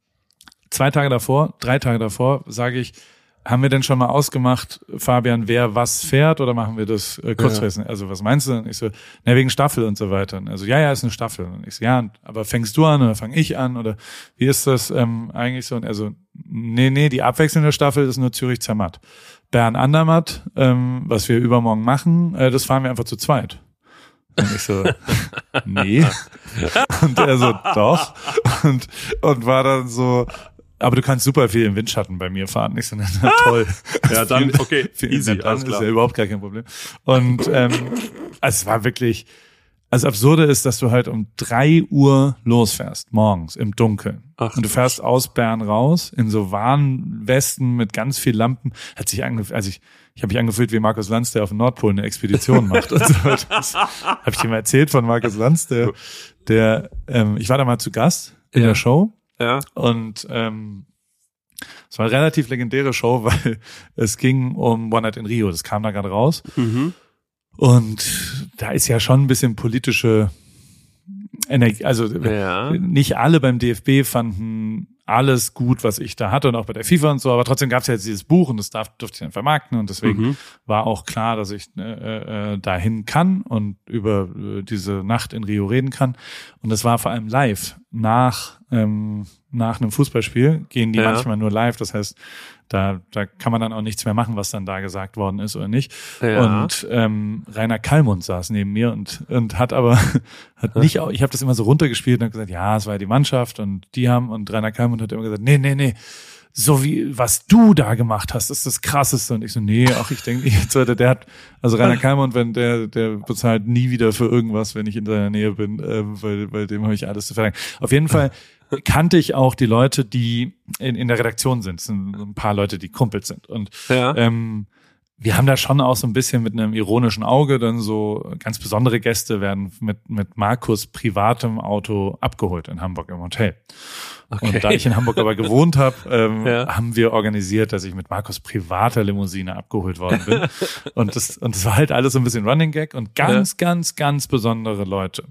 zwei Tage davor, drei Tage davor, sage ich, haben wir denn schon mal ausgemacht, Fabian, wer was fährt oder machen wir das äh, kurzfristig? Also was meinst du? Und ich so, na wegen Staffel und so weiter. Und also ja, ja, ist eine Staffel. Und ich so, ja, aber fängst du an oder fange ich an oder wie ist das ähm, eigentlich so? Und also nee, nee, die abwechselnde Staffel ist nur Zürich Zermatt. Bern Andermatt, ähm, was wir übermorgen machen, äh, das fahren wir einfach zu zweit. Und ich so, nee. Und er so, doch. Und, und war dann so, aber du kannst super viel im Windschatten bei mir fahren. Ich so, na, na toll.
Ja, dann,
Vielen-
okay, easy,
Dank,
alles
ist
klar.
ja überhaupt gar kein Problem. Und ähm, es war wirklich, Also absurde ist, dass du halt um drei Uhr losfährst, morgens im Dunkeln.
Ach,
und du fährst aus Bern raus in so Warnwesten mit ganz viel Lampen. Hat sich angefühlt, also ich, ich habe mich angefühlt wie Markus Lanz, der auf dem Nordpol eine Expedition macht. Und so. Das habe ich dir mal erzählt von Markus Lanz, der, der, ähm, ich war da mal zu Gast in
Ja.
der Show
Ja.
und ähm, es war eine relativ legendäre Show, weil es ging um One Night in Rio. Das kam da gerade raus.
Mhm.
Und da ist ja schon ein bisschen politische Energie, also
Ja.
nicht alle beim DFB fanden alles gut, was ich da hatte und auch bei der FIFA und so, aber trotzdem gab es ja jetzt dieses Buch und das darf, durfte ich dann vermarkten und deswegen
Mhm.
war auch klar, dass ich äh, äh, dahin kann und über äh, diese Nacht in Rio reden kann. Und das war vor allem live. Nach, ähm, nach einem Fußballspiel gehen die
Ja.
manchmal nur live. Das heißt, da, da kann man dann auch nichts mehr machen, was dann da gesagt worden ist oder nicht.
Ja.
Und ähm, Rainer Kallmund saß neben mir und, und hat aber hat nicht, auch- ich habe das immer so runtergespielt und habe gesagt, ja, es war ja die Mannschaft und die haben und Rainer Kallmund hat immer gesagt, nee, nee, nee, so wie was du da gemacht hast, ist das krasseste. Und ich so, nee, ach, ich denke, jetzt der, der hat, also Rainer Kallmund, wenn der, der bezahlt nie wieder für irgendwas, wenn ich in seiner Nähe bin, ähm, weil, weil dem habe ich alles zu verdanken. Auf jeden Fall kannte ich auch die Leute, die in, in der Redaktion sind. Es sind ein paar Leute, die Kumpels sind. Und
Ja.
ähm, wir haben da schon auch so ein bisschen mit einem ironischen Auge dann so ganz besondere Gäste werden mit, mit Markus privatem Auto abgeholt in Hamburg im Hotel. Und da ich in Hamburg aber gewohnt habe, ähm,
Ja.
haben wir organisiert, dass ich mit Markus privater Limousine abgeholt worden bin. und das, und das war halt alles so ein bisschen Running Gag und ganz, ganz, ganz besondere Leute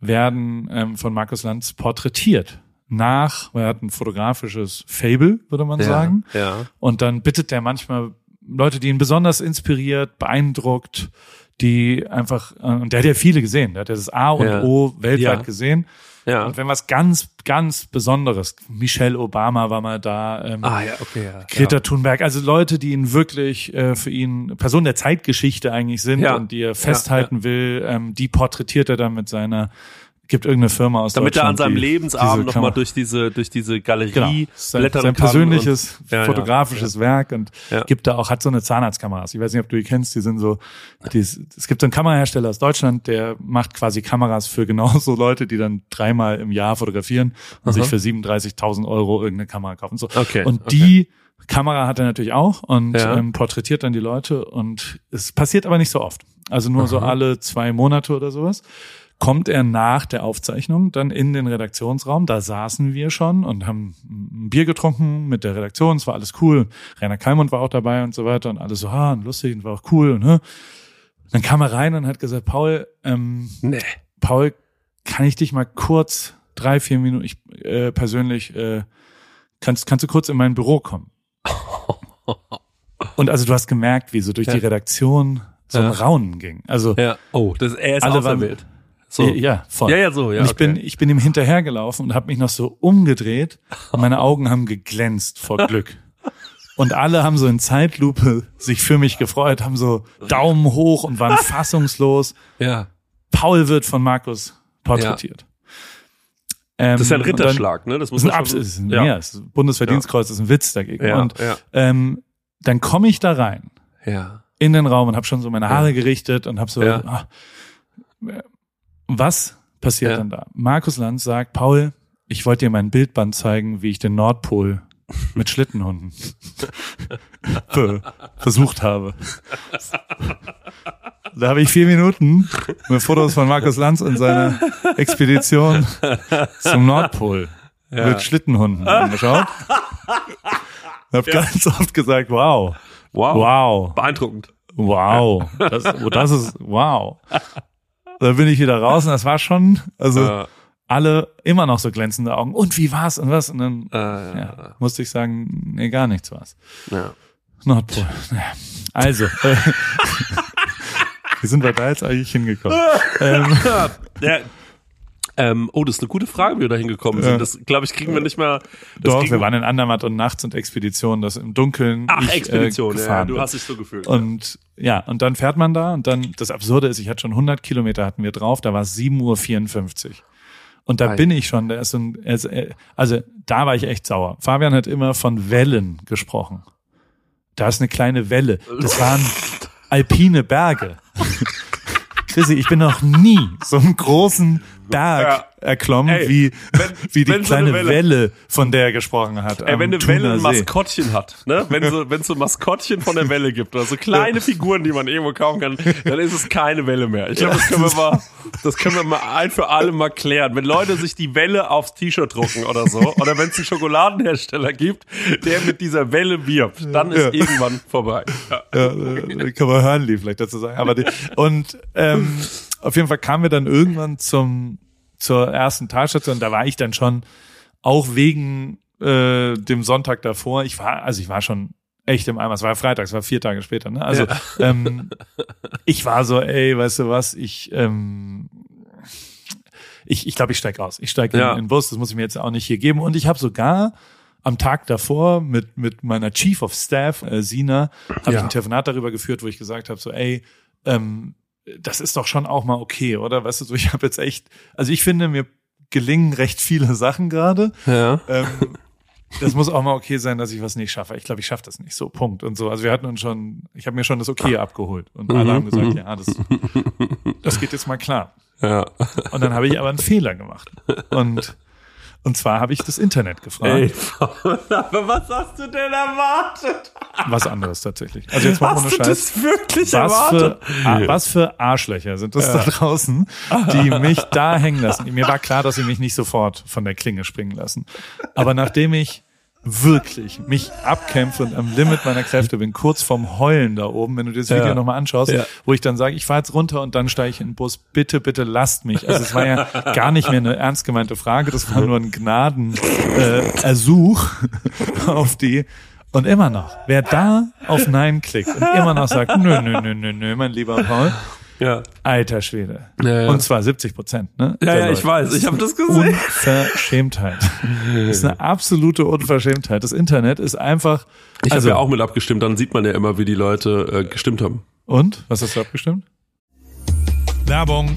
werden ähm, von Markus Lanz porträtiert. Nach, er hat ein fotografisches Fable, würde man
ja.
sagen.
Ja.
Und dann bittet der manchmal Leute, die ihn besonders inspiriert, beeindruckt, die einfach, äh, und der hat ja viele gesehen, der hat ja das A und
Ja.
O weltweit
Ja.
gesehen.
Ja.
Und wenn was ganz, ganz Besonderes, Michelle Obama war mal da, ähm,
Ah, ja, okay, ja.
Greta Thunberg, also Leute, die ihn wirklich äh, für ihn Personen der Zeitgeschichte eigentlich sind
Ja.
und die er festhalten will, ähm, die porträtiert er dann mit seiner, gibt irgendeine Firma aus
Damit er an seinem
die
Lebensabend nochmal durch diese, durch diese Galerie
Genau. Sein,
blättern
sein
kann
persönliches
und, ja, ja,
fotografisches Werk und
Ja.
gibt da auch, hat so eine Zahnarztkameras. Ich weiß nicht, ob du die kennst, die sind so, die, es gibt so einen Kamerahersteller aus Deutschland, der macht quasi Kameras für genauso Leute, die dann dreimal im Jahr fotografieren und sich für 37.000 Euro irgendeine Kamera kaufen. So.
Okay,
Und die Kamera hat er natürlich auch und
Ja.
ähm, porträtiert dann die Leute und es passiert aber nicht so oft. Also nur so alle zwei Monate oder sowas kommt er nach der Aufzeichnung dann in den Redaktionsraum. Da saßen wir schon und haben ein Bier getrunken mit der Redaktion. Es war alles cool. Rainer Kalmund war auch dabei und so weiter und alles so, ah, und lustig und war auch cool. Ne? Dann kam er rein und hat gesagt, Paul, ähm,
Nee.
Paul, kann ich dich mal kurz drei, vier Minuten, ich äh, persönlich, äh, kannst, kannst du kurz in mein Büro kommen? Und also du hast gemerkt, wie so durch die Redaktion so ein
Ja.
Raunen ging. Also
Ja. Oh, das, er ist
Alle waren-.
So.
ja, ja, voll.
Ja, ja, so, ja,
Und ich
okay.
bin, ich bin ihm hinterhergelaufen und habe mich noch so umgedreht und meine Augen haben geglänzt vor Glück. Und alle haben so in Zeitlupe sich für mich gefreut, haben so Daumen hoch und waren fassungslos.
Ja.
Paul wird von Markus porträtiert. Ähm,
Das ist ja ein
dann-
Ritterschlag, ne? Das muss
ist ein
man schon-
ist ein
ja.
mehr. Das Bundesverdienstkreuz ist ein Witz dagegen.
Ja,
und
ja.
ähm, dann komme ich da rein
Ja.
in den Raum und habe schon so meine Haare gerichtet und habe so,
Ja.
ah, was passiert
Ja.
dann da? Markus Lanz sagt, Paul, ich wollte dir mein Bildband zeigen, wie ich den Nordpol mit Schlittenhunden ver versucht habe. Da habe ich vier Minuten mit Fotos von Markus Lanz und seiner Expedition zum Nordpol mit Schlittenhunden angeschaut. Ich habe ganz oft gesagt, wow,
Wow.
wow,
Beeindruckend.
Wow, das, das ist wow. Da bin ich wieder raus und das war schon, also
Äh,
alle immer noch so glänzende Augen. Und wie war's und was? Und dann
äh,
ja, musste ich sagen, nee, gar nichts war's.
ja.
Nordpol. Ja. Also, äh, wie sind wir da jetzt eigentlich hingekommen? ähm,
ja. Ähm, oh, das ist eine gute Frage, wie wir da hingekommen sind.
Ja.
Das, glaube ich, kriegen wir nicht mehr. Das
doch,
kriegen-
wir waren in Andermatt und nachts und Expedition, das im Dunkeln.
Ach,
ich,
Expedition,
äh,
ja, du
bin.
hast dich so gefühlt.
Und ja, und dann fährt man da und dann, das Absurde ist, ich hatte schon 100 Kilometer hatten wir drauf, da war es 7.54 Uhr. Und da
Ei.
bin ich schon, ist so ein, äh, also da war ich echt sauer. Fabian hat immer von Wellen gesprochen. Da ist eine kleine Welle. Das waren alpine Berge. Chrissy, ich bin noch nie so einen großen Berg erklommen,
Ey,
wie,
wenn-
wie die
wenn so
kleine
Welle-
Welle, von der er gesprochen hat.
Ey, wenn eine
Thuner
Welle ein. Maskottchen hat, ne? Wenn so, wenn so ein Maskottchen von der Welle gibt oder so kleine Figuren, die man irgendwo kaufen kann, dann ist es keine Welle mehr. Ich glaube, das können wir mal, das können wir mal ein für alle mal klären. Wenn Leute sich die Welle aufs T-Shirt drucken oder so, oder wenn es einen Schokoladenhersteller gibt, der mit dieser Welle wirbt, dann ist
Ja.
irgendwann vorbei. Ja.
ja, äh, kann man Hörnli vielleicht dazu sagen. Aber die, und ähm, auf jeden Fall kamen wir dann irgendwann zum zur ersten Talstation. Da war ich dann schon auch wegen äh, dem Sonntag davor. Ich war also ich war schon echt im Eimer. Es war Freitag, es war vier Tage später. Ne? Also ähm, ich war so, ey, weißt du was? Ich ähm, ich ich glaube, ich steig aus. Ich steig
Ja.
in, den Bus. Das muss ich mir jetzt auch nicht hier geben. Und ich habe sogar am Tag davor mit mit meiner Chief of Staff äh, Sina habe ich
Ja.
ein Telefonat darüber geführt, wo ich gesagt habe, so ey, ähm, das ist doch schon auch mal okay, oder? Weißt du, so ich habe jetzt echt, also ich finde mir gelingen recht viele Sachen gerade.
Ja.
Ähm, das muss auch mal okay sein, dass ich was nicht schaffe. Ich glaube, ich schaffe das nicht. So, Punkt. Und so. Also wir hatten uns schon, ich habe mir schon das Okay abgeholt. Und alle haben gesagt, ja, das, das geht jetzt mal klar.
Ja.
Und dann habe ich aber einen Fehler gemacht. Und, und zwar habe ich das Internet gefragt.
Ey, aber was hast du denn erwartet?
Was anderes tatsächlich. Also jetzt mal ohne
Hast du das wirklich
was
erwartet?
für, was für Arschlöcher sind das da draußen, die mich da hängen lassen. Mir war klar, dass sie mich nicht sofort von der Klinge springen lassen. Aber nachdem ich wirklich mich abkämpfe und am Limit meiner Kräfte bin, kurz vorm Heulen da oben, wenn du dir das Video
Ja.
nochmal anschaust,
Ja.
wo ich dann sage, ich fahre jetzt runter und dann steige ich in den Bus, bitte, bitte lasst mich. Also es war ja gar nicht mehr eine ernst gemeinte Frage, das war nur ein Gnadenersuch äh, Ersuch auf die und immer noch, wer da auf Nein klickt und immer noch sagt, nö, nö, nö, nö, nö, mein lieber Paul,
Ja.
alter Schwede.
Ja, ja.
Und zwar 70 Prozent, ne?
Ja, ja, ich weiß, ich habe das gesehen.
Unverschämtheit. Das ist eine absolute Unverschämtheit. Das Internet ist einfach.
Ich
also,
habe ja auch mit abgestimmt, dann sieht man ja immer, wie die Leute äh, gestimmt haben.
Und? Was hast du abgestimmt? Werbung.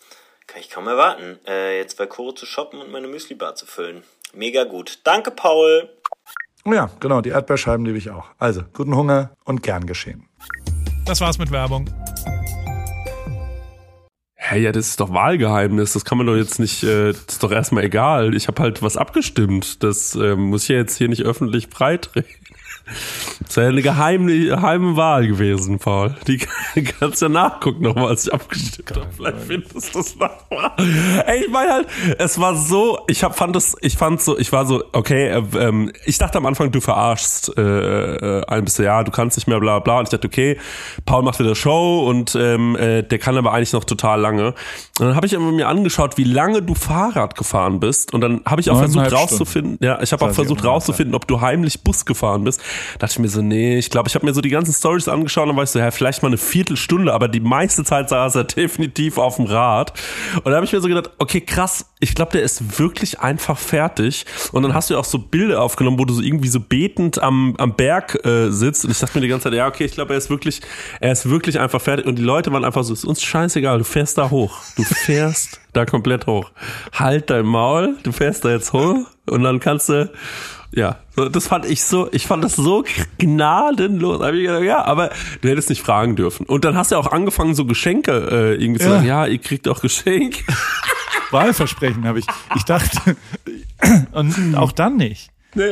Kann ich kaum erwarten, äh, jetzt bei Koro zu shoppen und meine Müsli-Bar zu füllen. Mega gut. Danke, Paul.
Oh ja, genau, die Erdbeerscheiben liebe ich auch. Also, guten Hunger und gern geschehen.
Das war's mit Werbung.
Hey, ja, das ist doch Wahlgeheimnis. Das kann man doch jetzt nicht, äh, das ist doch erstmal egal. Ich habe halt was abgestimmt. Das äh, muss ich ja jetzt hier nicht öffentlich freitreten. Das wäre eine geheime, geheime Wahl gewesen, Paul. Die kannst du ja nachgucken nochmal, als ich abgestimmt habe. Vielleicht findest du das nochmal. Ey, ich meine halt, es war so, ich hab, fand es, ich fand so, ich war so, okay, äh, ähm, ich dachte am Anfang, du verarschst äh, äh, ein bisschen, ja, du kannst nicht mehr, bla bla. Und ich dachte, okay, Paul macht wieder Show und ähm, äh, der kann aber eigentlich noch total lange. Und dann habe ich mir angeschaut, wie lange du Fahrrad gefahren bist. Und dann habe ich auch versucht
Neuneinhalb
rauszufinden, ja, ich habe auch versucht rauszufinden, ob du heimlich Bus gefahren bist. Da dachte ich mir so, nee, ich glaube, ich habe mir so die ganzen Stories angeschaut und war ich so, ja, vielleicht mal eine Viertelstunde, aber die meiste Zeit saß er definitiv auf dem Rad. Und da habe ich mir so gedacht, okay, krass, ich glaube, der ist wirklich einfach fertig. Und dann hast du ja auch so Bilder aufgenommen, wo du so irgendwie so betend am, am Berg äh, sitzt. Und ich dachte mir die ganze Zeit, ja, okay, ich glaube, er ist wirklich, er ist wirklich einfach fertig. Und die Leute waren einfach so, ist uns scheißegal, du fährst da hoch. Du fährst da komplett hoch. Halt dein Maul, du fährst da jetzt hoch und dann kannst du, ja, das fand ich so, ich fand das so gnadenlos. Da ich gedacht, ja, aber du hättest nicht fragen dürfen. Und dann hast du auch angefangen, so Geschenke äh, irgendwie zu
Ja.
sagen, ja, ihr kriegt auch Geschenk.
Wahlversprechen habe ich. Ich dachte, und auch dann nicht.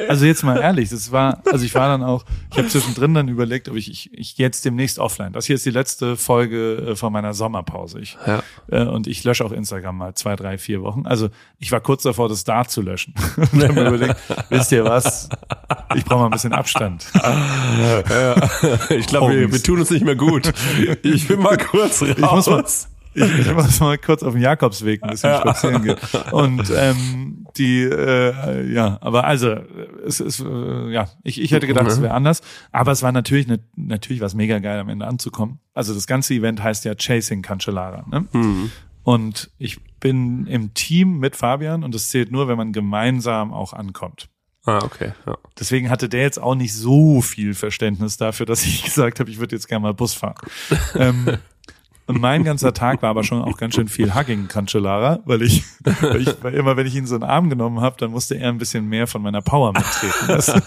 Also jetzt mal ehrlich, das war, also ich war dann auch, ich habe zwischendrin dann überlegt, ob ich, ich, ich gehe jetzt demnächst offline. Das hier ist die letzte Folge äh, von meiner Sommerpause. Ich,
Ja.
äh, und ich lösche auch Instagram mal zwei, drei, vier Wochen. Also ich war kurz davor, das da zu löschen. Und habe mir überlegt, wisst ihr was? Ich brauche mal ein bisschen Abstand.
Ich glaube, wir, wir tun uns nicht mehr gut. Ich bin mal kurz raus.
Ich muss mal, ich, ich muss mal kurz auf den Jakobsweg ein bisschen spazieren gehen. Und ähm, die, äh, ja, aber also, es ist, äh, ja, ich, ich hätte gedacht, es wäre anders. Aber es war natürlich, ne, natürlich war es mega geil, am Ende anzukommen. Also das ganze Event heißt ja Chasing Cancellara. Ne? Und ich bin im Team mit Fabian und es zählt nur, wenn man gemeinsam auch ankommt.
Ah, okay. Ja.
Deswegen hatte der jetzt auch nicht so viel Verständnis dafür, dass ich gesagt habe, ich würde jetzt gerne mal Bus fahren. ähm, und mein ganzer Tag war aber schon auch ganz schön viel Hugging Cancellara, weil ich, weil ich weil immer wenn ich ihn so in den Arm genommen habe, dann musste er ein bisschen mehr von meiner Power mittreten. Weißt du?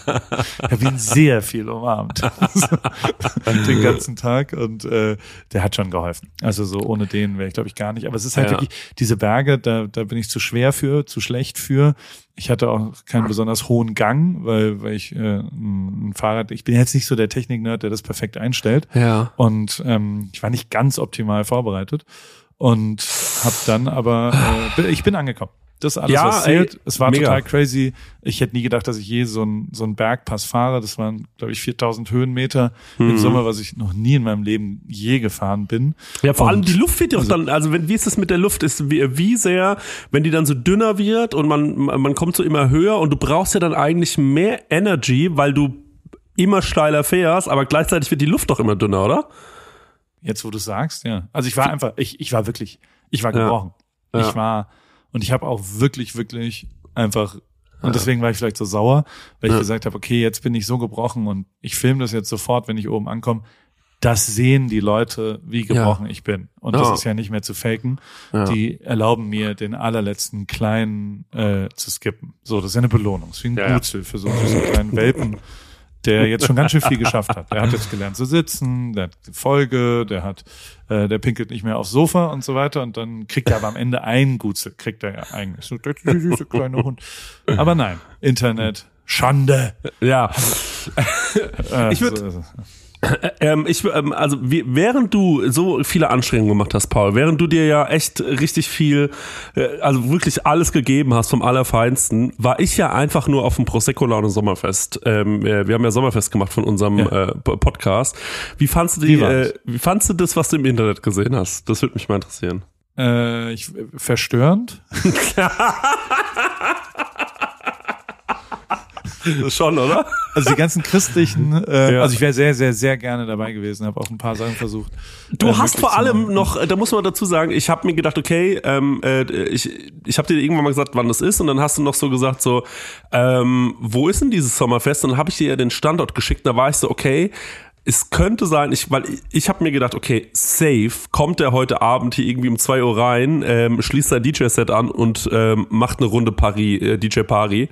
Ich habe ihn sehr viel umarmt. den ganzen Tag und äh, der hat schon geholfen. Also so ohne den wäre ich glaube ich gar nicht. Aber es ist halt
Ja.
wirklich diese Berge, da, da bin ich zu schwer für, zu schlecht für. Ich hatte auch keinen besonders hohen Gang, weil, weil ich äh, ein Fahrrad, ich bin jetzt nicht so der Technik-Nerd, der das perfekt einstellt.
Ja.
Und ähm, ich war nicht ganz optimal vorbereitet und habe dann aber, äh, ich bin angekommen. Das alles,
Ja,
was zählt.
ey,
es war
mega.
total crazy. Ich hätte nie gedacht, dass ich je so einen so einen Bergpass fahre. Das waren, glaube ich, 4000 Höhenmeter
Mhm.
im Sommer, was ich noch nie in meinem Leben je gefahren bin.
Ja, vor allem
Und-
die Luft wird ja auch dann, also wenn, wie ist es mit der Luft? Ist wie, wie sehr, wenn die dann so dünner wird und man, man kommt so immer höher und du brauchst ja dann eigentlich mehr Energy, weil du immer steiler fährst, aber gleichzeitig wird die Luft doch immer dünner, oder?
Jetzt, wo du sagst, ja. Also ich war einfach, ich, ich war wirklich, ich war
Ja.
gebrochen.
Ja.
Ich war, und ich habe auch wirklich, wirklich einfach, und deswegen war ich vielleicht so sauer, weil ich gesagt habe, okay, jetzt bin ich so gebrochen und ich filme das jetzt sofort, wenn ich oben ankomme. Das sehen die Leute, wie gebrochen ich bin. Und das
Ja.
ist ja nicht mehr zu faken.
Ja.
Die erlauben mir, den allerletzten kleinen äh, zu skippen. So, das ist ja eine Belohnung. Das ist wie ein
Ja, ja.
Gutzel so, für so einen kleinen Welpen der jetzt schon ganz schön viel geschafft hat. Der hat jetzt gelernt zu sitzen, der hat Folge, der hat, äh, der pinkelt nicht mehr aufs Sofa und so weiter und dann kriegt er aber am Ende ein Gutzel, kriegt er ja eigentlich. So der süße kleine Hund. Aber nein, Internet, Schande.
Ja.
Äh,
Ich würd-
so ist es.
Ähm, ich, ähm, also wie, während du so viele Anstrengungen gemacht hast, Paul, während du dir ja echt richtig viel, äh, also wirklich alles gegeben hast vom Allerfeinsten, war ich ja einfach nur auf dem Prosecco Laune Sommerfest. Ähm, äh, wir haben ja Sommerfest gemacht von unserem
Ja.
äh, Podcast. Wie fandst du die, äh, wie fandst du das, was du im Internet gesehen hast? Das würde mich mal interessieren.
Äh, ich, verstörend.
Schon, oder?
Also die ganzen christlichen, äh,
Ja.
also ich wäre sehr, sehr, sehr gerne dabei gewesen, habe auch ein paar Sachen versucht.
Du
äh,
hast vor allem noch, äh, da muss man dazu sagen, ich habe mir gedacht, okay, ähm, äh, ich, ich habe dir irgendwann mal gesagt, wann das ist und dann hast du noch so gesagt, so, ähm, wo ist denn dieses Sommerfest? Und dann habe ich dir ja den Standort geschickt, da war ich so, okay, es könnte sein, ich, weil ich, ich habe mir gedacht, okay, safe, kommt er heute Abend hier irgendwie um zwei Uhr rein, ähm, schließt sein DJ-Set an und ähm, macht eine Runde Pari, äh, DJ Pari.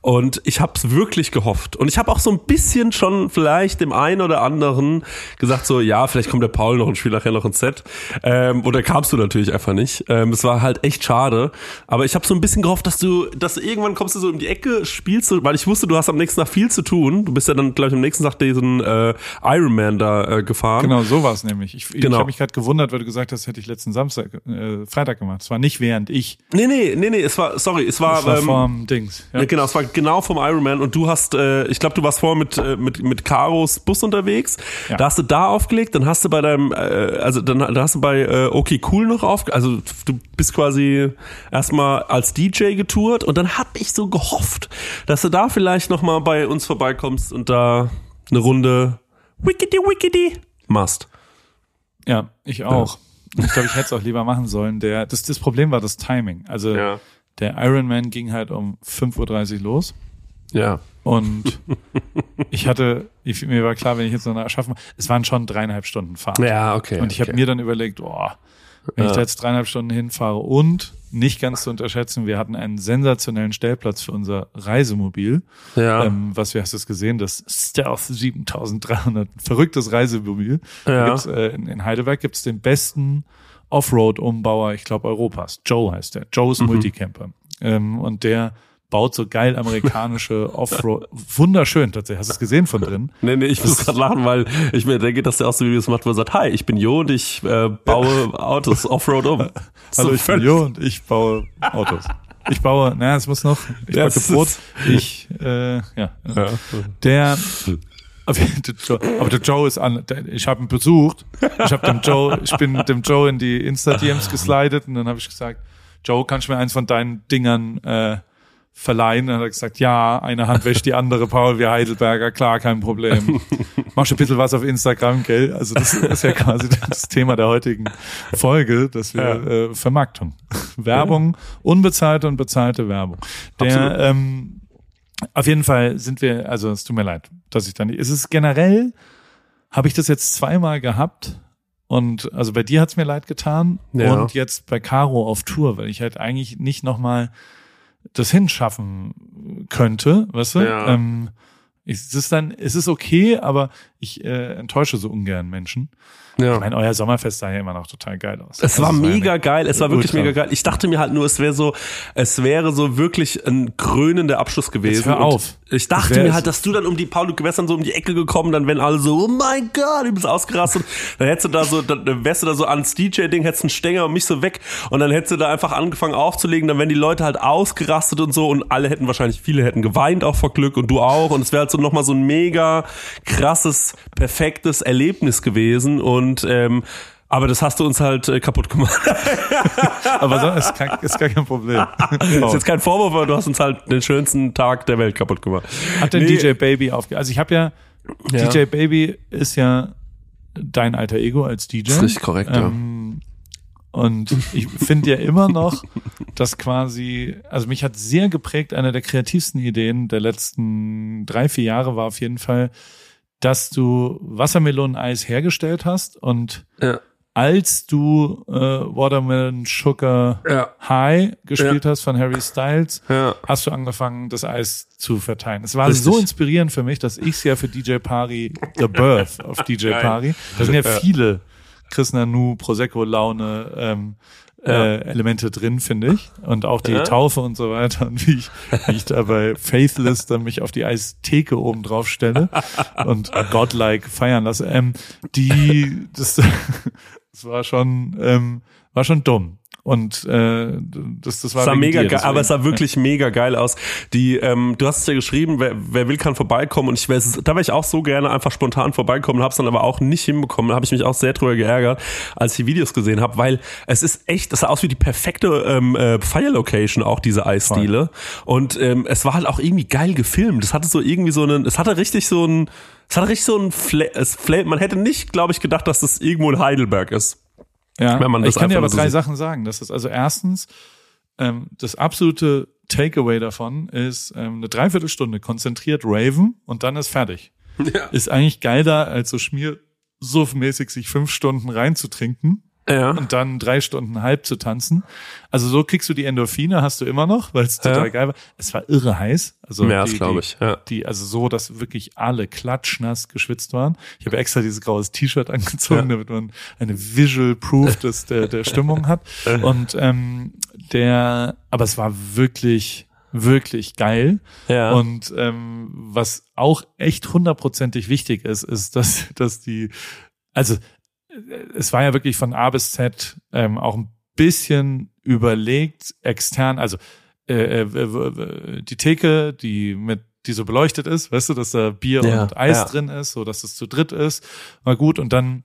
Und ich habe es wirklich gehofft. Und ich habe auch so ein bisschen schon vielleicht dem einen oder anderen gesagt, so, ja, vielleicht kommt der Paul noch und spielt nachher noch ein Set. Ähm, oder kamst du natürlich einfach nicht. Ähm, es war halt echt schade. Aber ich habe so ein bisschen gehofft, dass du, dass du irgendwann kommst du so um die Ecke, spielst du, weil ich wusste, du hast am nächsten Tag viel zu tun. Du bist ja dann, glaube ich, am nächsten Tag diesen äh, Ironman da äh, gefahren.
Genau, so war es nämlich. Ich,
Genau.
ich habe mich gerade gewundert, weil du gesagt hast, hätte ich letzten Samstag, äh, Freitag gemacht. Es war nicht während ich.
Nee, nee, nee, nee, es war, sorry, es war,
Es war
ähm,
vorm Dings. Ja.
Genau, es war genau vom Ironman und du hast, äh, ich glaube, du warst vorher mit, äh, mit, mit Karos Bus unterwegs.
Ja.
Da hast du da aufgelegt, dann hast du bei deinem, äh, also dann, dann hast du bei äh, Okay Cool noch aufgelegt, also du bist quasi erstmal als DJ getourt und dann hab ich so gehofft, dass du da vielleicht nochmal bei uns vorbeikommst und da eine Runde Wickedy Wickedy machst.
Ja, ich auch. Ich glaube, ich hätte es auch lieber machen sollen. Der, das, das Problem war das Timing. Also
Ja.
der Ironman ging halt um 5.30 Uhr los.
Ja.
Und ich hatte, ich, mir war klar, wenn ich jetzt noch erschaffen, es waren schon dreieinhalb Stunden Fahrt.
Ja, okay.
Und ich habe
okay.
mir dann überlegt, oh, wenn ich da jetzt dreieinhalb Stunden hinfahre und nicht ganz zu unterschätzen, wir hatten einen sensationellen Stellplatz für unser Reisemobil.
Ja.
Ähm, was, wie hast du es gesehen? Das Stealth 7300, verrücktes Reisemobil.
Ja.
Äh, in, in Heidelberg gibt's den besten Offroad-Umbauer, ich glaube, Europas. Joe heißt der. Joe's
Mhm.
Multicamper. Ähm, und der baut so geil amerikanische Offroad. Wunderschön tatsächlich. Hast du es gesehen von drin?
Nee, nee, ich muss gerade lachen, weil ich mir denke, dass der auch so Videos macht, wo er sagt, hi, ich bin Jo und ich äh, baue Autos Offroad um.
Hallo,
So
ich bin Jo und ich baue Autos. Ich baue, naja, es muss noch, ich
Ja,
backe Brot, ich, äh, ja.
Ja.
Der, aber der Joe, aber der Joe ist an, ich habe ihn besucht, ich habe dem Joe, ich bin mit dem Joe in die Insta-DMs geslidet und dann habe ich gesagt, Joe, kannst du mir eins von deinen Dingern äh, verleihen? Dann hat er gesagt, ja, eine Hand wäscht die andere, Paul wie Heidelberger, klar, kein Problem. Machst du ein bisschen was auf Instagram, gell? Also das ist ja quasi das Thema der heutigen Folge, dass wir äh, Vermarktung, Werbung, unbezahlte und bezahlte Werbung. Der,
Absolut.
ähm, auf jeden Fall sind wir, also es tut mir leid, dass ich da nicht. Es ist generell, habe ich das jetzt zweimal gehabt und also bei dir hat's mir leid getan
Ja.
und jetzt bei Caro auf Tour, weil ich halt eigentlich nicht nochmal das hinschaffen könnte, weißt du?
Ja.
Ähm, es ist dann, es ist okay, aber ich äh, enttäusche so ungern Menschen.
Ja.
Ich meine, euer Sommerfest sah ja immer noch total geil aus.
Es war
Also
mega
eine-
geil, es war wirklich
Ultra.
mega geil. Ich dachte mir halt nur, es wäre so, es wäre so wirklich ein krönender Abschluss gewesen.
hör
Und
auf.
Ich dachte mir halt, dass du dann um die Paul, du wärst dann so um die Ecke gekommen, dann wären alle so, oh mein Gott, übelst ausgerastet. Dann hättest du da so, dann wärst du da so ans DJ-Ding, hättest einen Stänger und mich so weg und dann hättest du da einfach angefangen aufzulegen, dann wären die Leute halt ausgerastet und so und alle hätten wahrscheinlich, viele hätten geweint auch vor Glück und du auch und es wäre halt so nochmal so ein mega krasses, perfektes Erlebnis gewesen und ähm, aber das hast du uns halt äh, kaputt gemacht.
Aber so ist, kein, ist gar kein Problem.
ist jetzt kein Vorwurf, aber du hast uns halt den schönsten Tag der Welt kaputt gemacht.
Hat denn
Nee.
DJ Baby aufge... Also ich habe ja,
Ja.
DJ Baby ist ja dein alter Ego als DJ.
Das ist richtig korrekt, ja.
ähm, Und ich finde ja immer noch, dass quasi, also mich hat sehr geprägt, eine der kreativsten Ideen der letzten drei, vier Jahre war auf jeden Fall, dass du Wassermeloneneis hergestellt hast und
Ja.
als du äh, Watermelon Sugar
Ja.
High gespielt hast von Harry Styles,
Ja.
hast du angefangen, das Eis zu verteilen. Es war
Richtig.
so inspirierend für mich, dass ich es ja für DJ Pari, The Birth of DJ. Pari, da sind ja, viele Chris Nanu, Prosecco-Laune, ähm, äh, Elemente drin, finde ich. Und auch die
Ja.
Taufe und so weiter. Und wie ich, wie ich da bei Faithless dann mich auf die Eistheke oben drauf stelle und Godlike feiern lasse. Ähm, die, das, das war schon, ähm, war schon dumm. Und äh, das, das war
Es sah mega
dir,
geil, aber es sah wirklich mega geil aus. Die, ähm, du hast es ja geschrieben, wer, wer will, kann vorbeikommen. Und ich wär, da wäre ich auch so gerne einfach spontan vorbeikommen, habe es dann aber auch nicht hinbekommen. Da habe ich mich auch sehr drüber geärgert, als ich die Videos gesehen habe, weil es ist echt, das sah aus wie die perfekte ähm, äh, Fire-Location, auch diese Eisdiele. Und ähm, es war halt auch irgendwie geil gefilmt. Es hatte so irgendwie so einen, es hatte richtig so ein, es hatte richtig so ein Fla es Fla man hätte nicht, glaube ich, gedacht, dass das irgendwo in Heidelberg ist.
Ja,
wenn man das
ich kann dir aber
so
drei
sieht.
Sachen sagen. Das ist also erstens, ähm, das absolute Takeaway davon ist ähm, eine Dreiviertelstunde konzentriert Raven und dann ist fertig.
Ja.
ist eigentlich geiler, als so schmiersuffmäßig sich fünf Stunden reinzutrinken
Ja.
und dann drei Stunden halb zu tanzen. Also so kriegst du die Endorphine, hast du immer noch, weil es total
Ja.
geil war. Es war irre heiß. Also
Mehr als, glaube ich. Ja.
Die, also so, dass wirklich alle klatschnass geschwitzt waren. Ich habe extra dieses graues T-Shirt angezogen,
Ja.
damit man eine Visual Proof des, der, der Stimmung hat. Und ähm, der, aber es war wirklich, wirklich geil.
Ja.
Und ähm, was auch echt hundertprozentig wichtig ist, ist, dass, dass die, also es war ja wirklich von A bis Z ähm, auch ein bisschen überlegt, extern, also äh, äh, die Theke, die mit die so beleuchtet ist, weißt du, dass da Bier
Ja,
und Eis
ja.
drin ist, so dass es zu dritt ist, war gut und dann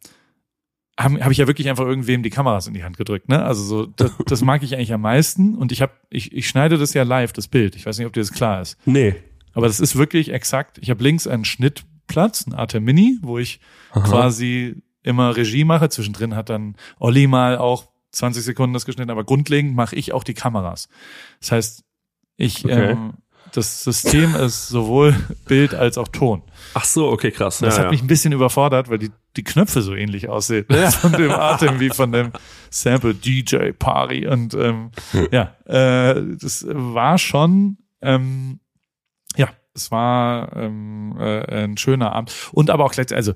habe hab ich ja wirklich einfach irgendwem die Kameras in die Hand gedrückt, ne? Also so das, das mag ich eigentlich am meisten und ich habe ich, ich schneide das ja live das Bild. Ich weiß nicht, ob dir das klar ist.
Nee.
Aber das ist wirklich exakt. Ich habe links einen Schnittplatz, ein Arte Mini, wo ich quasi immer Regie mache. Zwischendrin hat dann Olli mal auch 20 Sekunden das geschnitten, aber grundlegend mache ich auch die Kameras. Das heißt, ich
Okay.
ähm, das System ist sowohl Bild als auch Ton.
Ach so, okay, krass.
Das
ja,
hat
ja.
mich ein bisschen überfordert, weil die, die Knöpfe so ähnlich aussehen. Von dem Atem wie von dem Sample DJ Party. Und ähm, ja, äh, das war schon, ähm, ja, es war ähm, äh, ein schöner Abend. Und aber auch gleichzeitig, also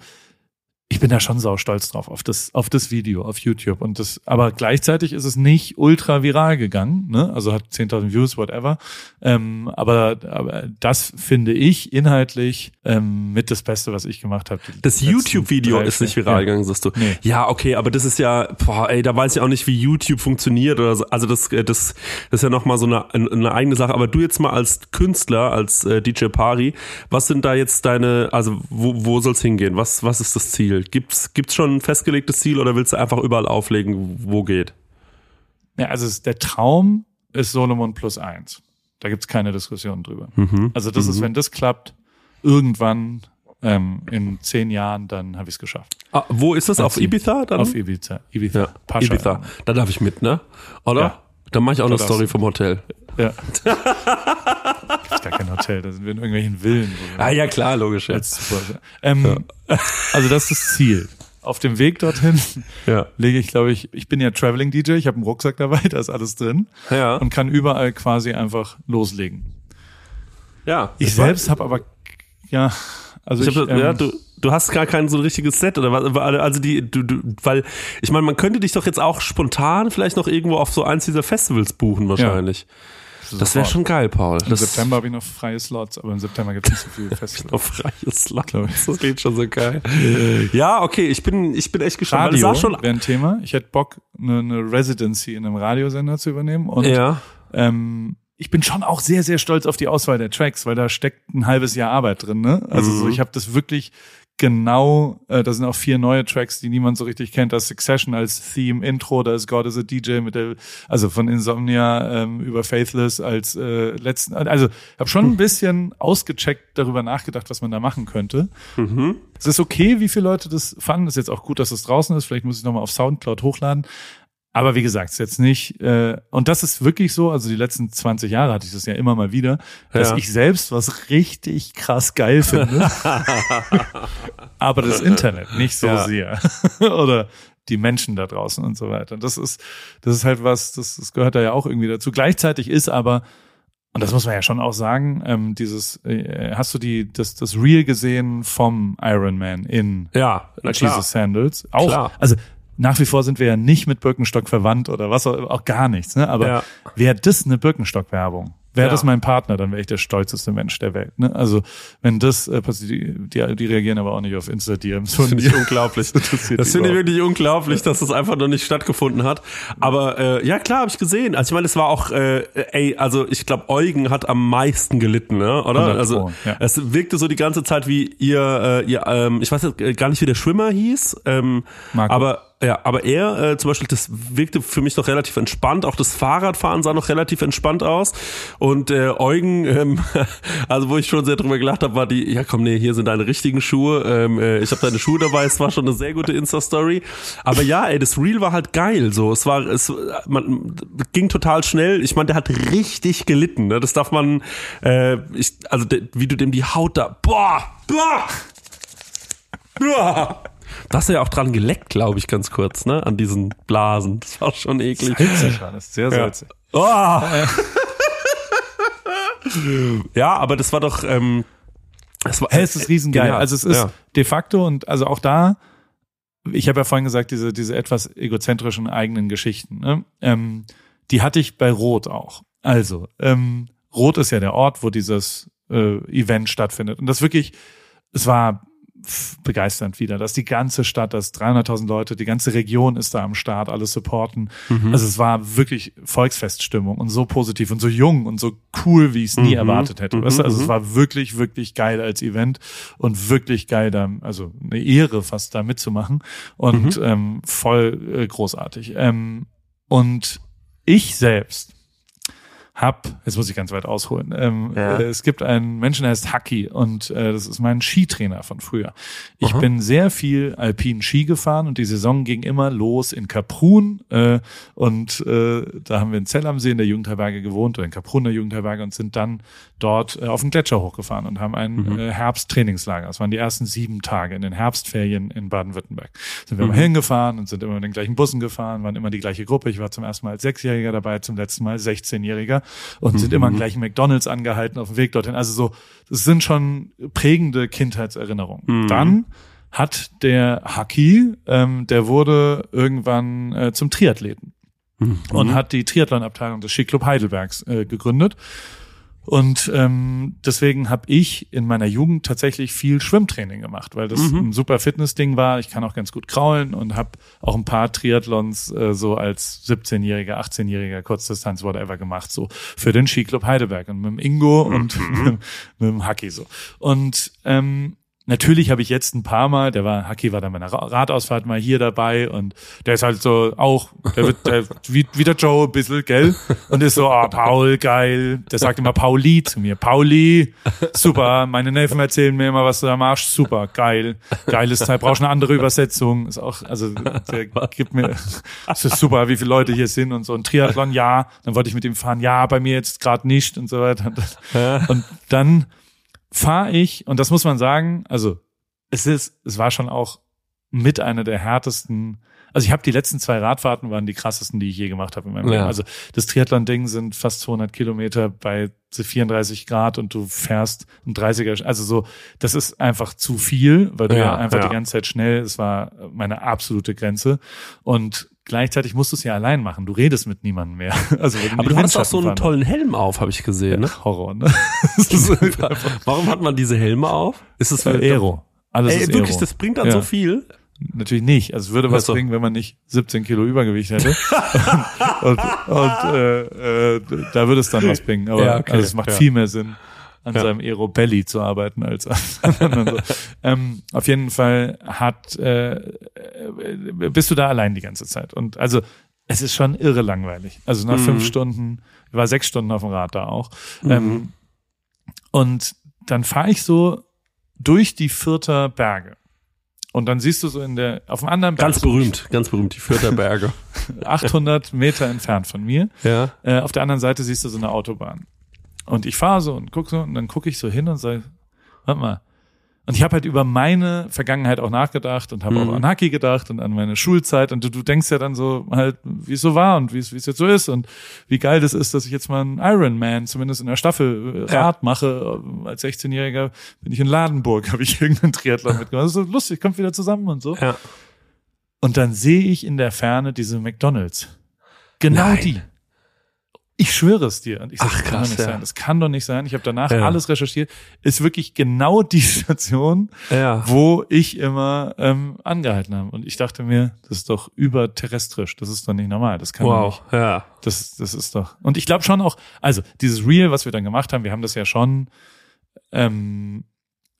ich bin da schon sau stolz drauf, auf das, auf das Video, auf YouTube. Und das, aber gleichzeitig ist es nicht ultra viral gegangen, ne? Also hat 10.000 Views, whatever. Ähm, aber, aber das finde ich inhaltlich ähm, mit das Beste, was ich gemacht habe.
Das YouTube-Video ist nicht viral
ja.
gegangen, sagst du.
Nee.
Ja, okay, aber das ist ja, boah, ey, da weiß ich auch nicht, wie YouTube funktioniert oder so. Also das, äh, das, das ist ja nochmal so eine, eine eigene Sache. Aber du jetzt mal als Künstler, als äh, DJ Pari, was sind da jetzt deine, also wo, wo soll's hingehen? Was, was ist das Ziel? Gibt's, gibt's schon ein festgelegtes Ziel oder willst du einfach überall auflegen, wo geht?
Ja, also es, der Traum ist Solomon plus eins. Da gibt's keine Diskussion drüber.
Mhm.
Also das ist, wenn das klappt, irgendwann ähm, in zehn Jahren, dann habe ich es geschafft.
Ah, wo ist das? Auf
Ziel.
Ibiza dann?
Auf Ibiza. Ibiza.
ja,
Pascha.
Ibiza. Da darf ich mit, ne? Oder?
Ja.
Dann mache ich auch eine
darfst
Story vom Hotel.
Ja. Gibt's gar kein Hotel, da sind wir in irgendwelchen Villen.
Ah ja, klar, logisch. Ja.
Ähm, Also das ist das Ziel. Auf dem Weg dorthin
Ja.
lege ich, glaube ich, ich bin ja Traveling DJ, ich habe einen Rucksack dabei, da ist alles drin
Ja.
und kann überall quasi einfach loslegen.
ja.
Ich selbst habe aber ja, also
Ich
ich,
hab,
ähm,
ja, du, du hast gar kein so ein richtiges Set oder was? Also die, du, du, weil ich meine, man könnte dich doch jetzt auch spontan vielleicht noch irgendwo auf so eins dieser Festivals buchen wahrscheinlich. Das wäre schon geil, Paul.
Im
Das
September habe ich noch freie Slots, aber im September gibt es nicht so viele Festivals.
Land.
Glaub ich.
Das klingt schon so geil. Ja, okay, ich bin, ich bin echt gespannt.
Radio
sah schon,
wäre ein Thema. Ich hätte Bock, eine, eine Residency in einem Radiosender zu übernehmen. Und
ja.
ähm, ich bin schon auch sehr, sehr stolz auf die Auswahl der Tracks, weil da steckt ein halbes Jahr Arbeit drin. Ne? Also so,
Mhm.
ich habe das wirklich genau, äh, da sind auch vier neue Tracks, die niemand so richtig kennt. Da ist Succession als Theme, Intro, da ist God is a DJ mit der, also von Insomnia ähm, über Faithless als äh, letzten, also habe schon ein bisschen ausgecheckt darüber nachgedacht, was man da machen könnte.
Mhm.
Es ist okay, wie viele Leute das fanden. Es ist jetzt auch gut, dass es draußen ist. Vielleicht muss ich nochmal auf Soundcloud hochladen. Aber wie gesagt, es ist jetzt nicht, äh, und das ist wirklich so, also die letzten 20 Jahre hatte ich das ja immer mal wieder, dass
Ja.
ich selbst was richtig krass geil finde. aber das Internet nicht so
Ja.
sehr. Oder die Menschen da draußen und so weiter. Das ist, das ist halt was, das, das gehört da ja auch irgendwie dazu. Gleichzeitig ist aber, und das muss man ja schon auch sagen, ähm, dieses, äh, hast du die, das, das Reel gesehen vom Iron Man in
Ja.
Jesus Sandals. Auch,
Klar.
also nach wie vor sind wir ja nicht mit Birkenstock verwandt oder was auch, auch gar nichts, ne? Aber
Ja.
wäre das eine Birkenstock-Werbung? Wäre
Ja.
das mein Partner, dann wäre ich der stolzeste Mensch der Welt. Ne? Also wenn das äh, passiert, die, die, die reagieren aber auch nicht auf Insta-DMs. von
Finde ich unglaublich.
Das
Das finde ich wirklich unglaublich, dass das einfach noch nicht stattgefunden hat. Aber äh, ja, klar, habe ich gesehen. Also ich meine, es war auch, äh, ey, also ich glaube, Eugen hat am meisten gelitten, ne? Oder?
100
Also
ja.
es wirkte so die ganze Zeit wie ihr, äh, ihr ähm, ich weiß jetzt gar nicht, wie der Schwimmer hieß, ähm,
Marco.
aber ja, aber er äh, zum Beispiel, das wirkte für mich noch relativ entspannt. Auch das Fahrradfahren sah noch relativ entspannt aus. Und äh, Eugen, ähm, also wo ich schon sehr drüber gelacht habe, war die, ja komm, nee, hier sind deine richtigen Schuhe. Ähm, äh, ich habe deine Schuhe dabei. Es war schon eine sehr gute Insta-Story. Aber ja, ey, das Reel war halt geil. So, es war, es man, ging total schnell. Ich meine, der hat richtig gelitten. Ne? Das darf man, äh, ich, also de, wie du dem die Haut da, boah, boah. Da hast du ja auch dran geleckt, glaube ich, ganz kurz, ne? An diesen Blasen. Das war schon eklig.
Salzig war das, sehr salzig.
Oh. ja, aber das war doch. Ähm, das war,
Hey, es ist riesengeil.
Genial.
Also es ist
Ja.
de facto und also auch da, ich habe ja vorhin gesagt, diese, diese etwas egozentrischen eigenen Geschichten, ne? ähm, die hatte ich bei Rot auch. Also, ähm, Rot ist ja der Ort, wo dieses äh, Event stattfindet. Und das wirklich, es war begeisternd wieder, dass die ganze Stadt, das 300.000 Leute, die ganze Region ist da am Start, alles supporten. Also es war wirklich Volksfeststimmung und so positiv und so jung und so cool, wie ich es nie erwartet hätte. Weißt du? Also es war wirklich, wirklich geil als Event und wirklich geil da, also eine Ehre fast da mitzumachen und ähm, voll äh, großartig. Ähm, und ich selbst hab, jetzt muss ich ganz weit ausholen, ähm,
Ja.
äh, es gibt einen Menschen, der heißt Haki und äh, das ist mein Skitrainer von früher. Ich bin sehr viel alpin Ski gefahren und die Saison ging immer los in Kaprun äh, und äh, da haben wir in Zell am See in der Jugendherberge gewohnt oder in Kaprun in der Jugendherberge und sind dann dort äh, auf den Gletscher hochgefahren und haben ein äh, Herbsttrainingslager. Das waren die ersten sieben Tage in den Herbstferien in Baden-Württemberg. Sind wir mal hingefahren und sind immer mit den gleichen Bussen gefahren, waren immer die gleiche Gruppe. Ich war zum ersten Mal als Sechsjähriger dabei, zum letzten Mal als 16-Jähriger und sind immer im gleichen McDonalds angehalten auf dem Weg dorthin. Also so, das sind schon prägende Kindheitserinnerungen. Dann hat der Haki, ähm, der wurde irgendwann äh, zum Triathleten und hat die Triathlon-Abteilung des Skiclub Heidelbergs äh, gegründet. Und ähm, deswegen habe ich in meiner Jugend tatsächlich viel Schwimmtraining gemacht, weil das ein super Fitnessding war. Ich kann auch ganz gut kraulen und habe auch ein paar Triathlons äh, so als 17-Jähriger, 18-Jähriger Kurzdistanz whatever gemacht, so für den Skiclub Heidelberg und mit dem Ingo und mit, mit dem Haki so. Und ähm, Natürlich habe ich jetzt ein paar Mal, der war, Haki war dann bei einer Ra- Radausfahrt mal hier dabei und der ist halt so auch, der wird der, wie, wie der Joe ein bisschen, gell? Und ist so, ah, Paul, geil. Der sagt immer Pauli zu mir. Pauli, super. Meine Neffen erzählen mir immer, was du da machst. Super, geil. Geiles Teil. Brauchst eine andere Übersetzung. Ist auch, also, der gibt mir, es ist super, wie viele Leute hier sind und so. Ein Triathlon, ja. Dann wollte ich mit ihm fahren. Ja, bei mir jetzt gerade nicht und so weiter. Und dann, fahre ich, und das muss man sagen, also es ist, es war schon auch mit einer der härtesten, also ich habe die letzten zwei Radfahrten waren die krassesten, die ich je gemacht habe in meinem
Ja.
Leben. Also das Triathlon-Ding sind fast 200 Kilometer bei 34 Grad und du fährst ein 30er, also so, das ist einfach zu viel, weil du ja,
Ja,
einfach
ja.
die ganze Zeit schnell, es war meine absolute Grenze und gleichzeitig musst du es ja allein machen, du redest mit niemandem mehr. Also
Aber du hattest auch so einen
fahren.
tollen Helm auf, habe ich gesehen. Ne?
Horror, ne?
Warum hat man diese Helme auf? Ist es
Äh, Aero. Alles
Ey,
ist
wirklich,
Aero.
das bringt dann
Ja.
so viel.
Natürlich nicht. Also es würde was bringen, wenn man nicht 17 Kilo Übergewicht hätte. und und äh, äh, da würde es dann was bringen. Aber
Ja, okay.
also es macht
Ja.
viel mehr Sinn, an
Ja.
seinem Aero Belly zu arbeiten als an so. ähm, auf jeden Fall hat äh, äh, bist du da allein die ganze Zeit. Und also es ist schon irre langweilig. Also nach
Mhm.
fünf Stunden, ich war sechs Stunden auf dem Rad da auch. Ähm, und dann fahre ich so durch die Fürther Berge. Und dann siehst du so in der, auf dem anderen Berg,
Ganz berühmt, ganz berühmt, die Fürther Berge.
800 Meter entfernt von mir,
ja.
äh, auf der anderen Seite siehst du so eine Autobahn. Und ich fahre so und guck so und dann gucke ich so hin und sage, warte mal. Und ich habe halt über meine Vergangenheit auch nachgedacht und habe
Mhm.
auch an Haki gedacht und an meine Schulzeit. Und du, du denkst ja dann so halt, wie es so war und wie es wie es jetzt so ist und wie geil das ist, dass ich jetzt mal einen Ironman zumindest in der Staffel äh,
Ja.
Rad mache. Als 16-Jähriger bin ich in Ladenburg, habe ich irgendeinen Triathlon mitgemacht. Das ist so lustig, kommt wieder zusammen und so.
Ja.
Und dann sehe ich in der Ferne diese McDonalds. Genau
Nein.
die. Ich schwöre es dir. Und ich sag,
Ach,
das kann doch nicht
ja.
sein. Das kann doch nicht sein. Ich habe danach
Ja.
alles recherchiert. Ist wirklich genau die Station,
Ja.
wo ich immer ähm, angehalten habe. Und ich dachte mir, das ist doch überterrestrisch. Das ist doch nicht normal. Das kann doch nicht.
Wow. Ja.
Das, das ist doch. Und ich glaube schon auch, also dieses Reel, was wir dann gemacht haben, wir haben das ja schon ähm,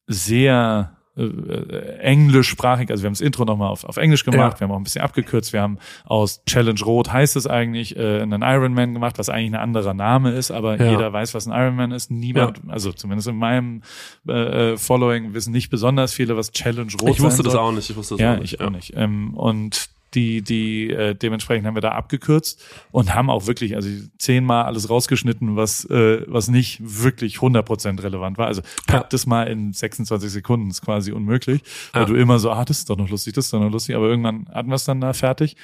sehr äh, englischsprachig, also wir haben das Intro nochmal auf, auf Englisch gemacht,
Ja.
wir haben auch ein bisschen abgekürzt, wir haben aus Challenge Rot heißt es eigentlich, äh, einen Ironman gemacht, was eigentlich ein anderer Name ist, aber
Ja.
jeder weiß, was ein Ironman ist. Niemand, also zumindest in meinem äh, äh, Following wissen nicht besonders viele, was Challenge Rot
Ich wusste das auch nicht. Ich wusste das
Ja,
auch nicht.
ich auch nicht. Ähm, und die, die äh, dementsprechend haben wir da abgekürzt und haben auch wirklich, also zehnmal alles rausgeschnitten, was, äh, was nicht wirklich 100% relevant war. Also pack
Ja.
das mal in 26 Sekunden, ist quasi unmöglich, weil
Ja.
du immer so, ah, das ist doch noch lustig, das ist doch noch lustig, aber irgendwann hatten wir es dann da fertig.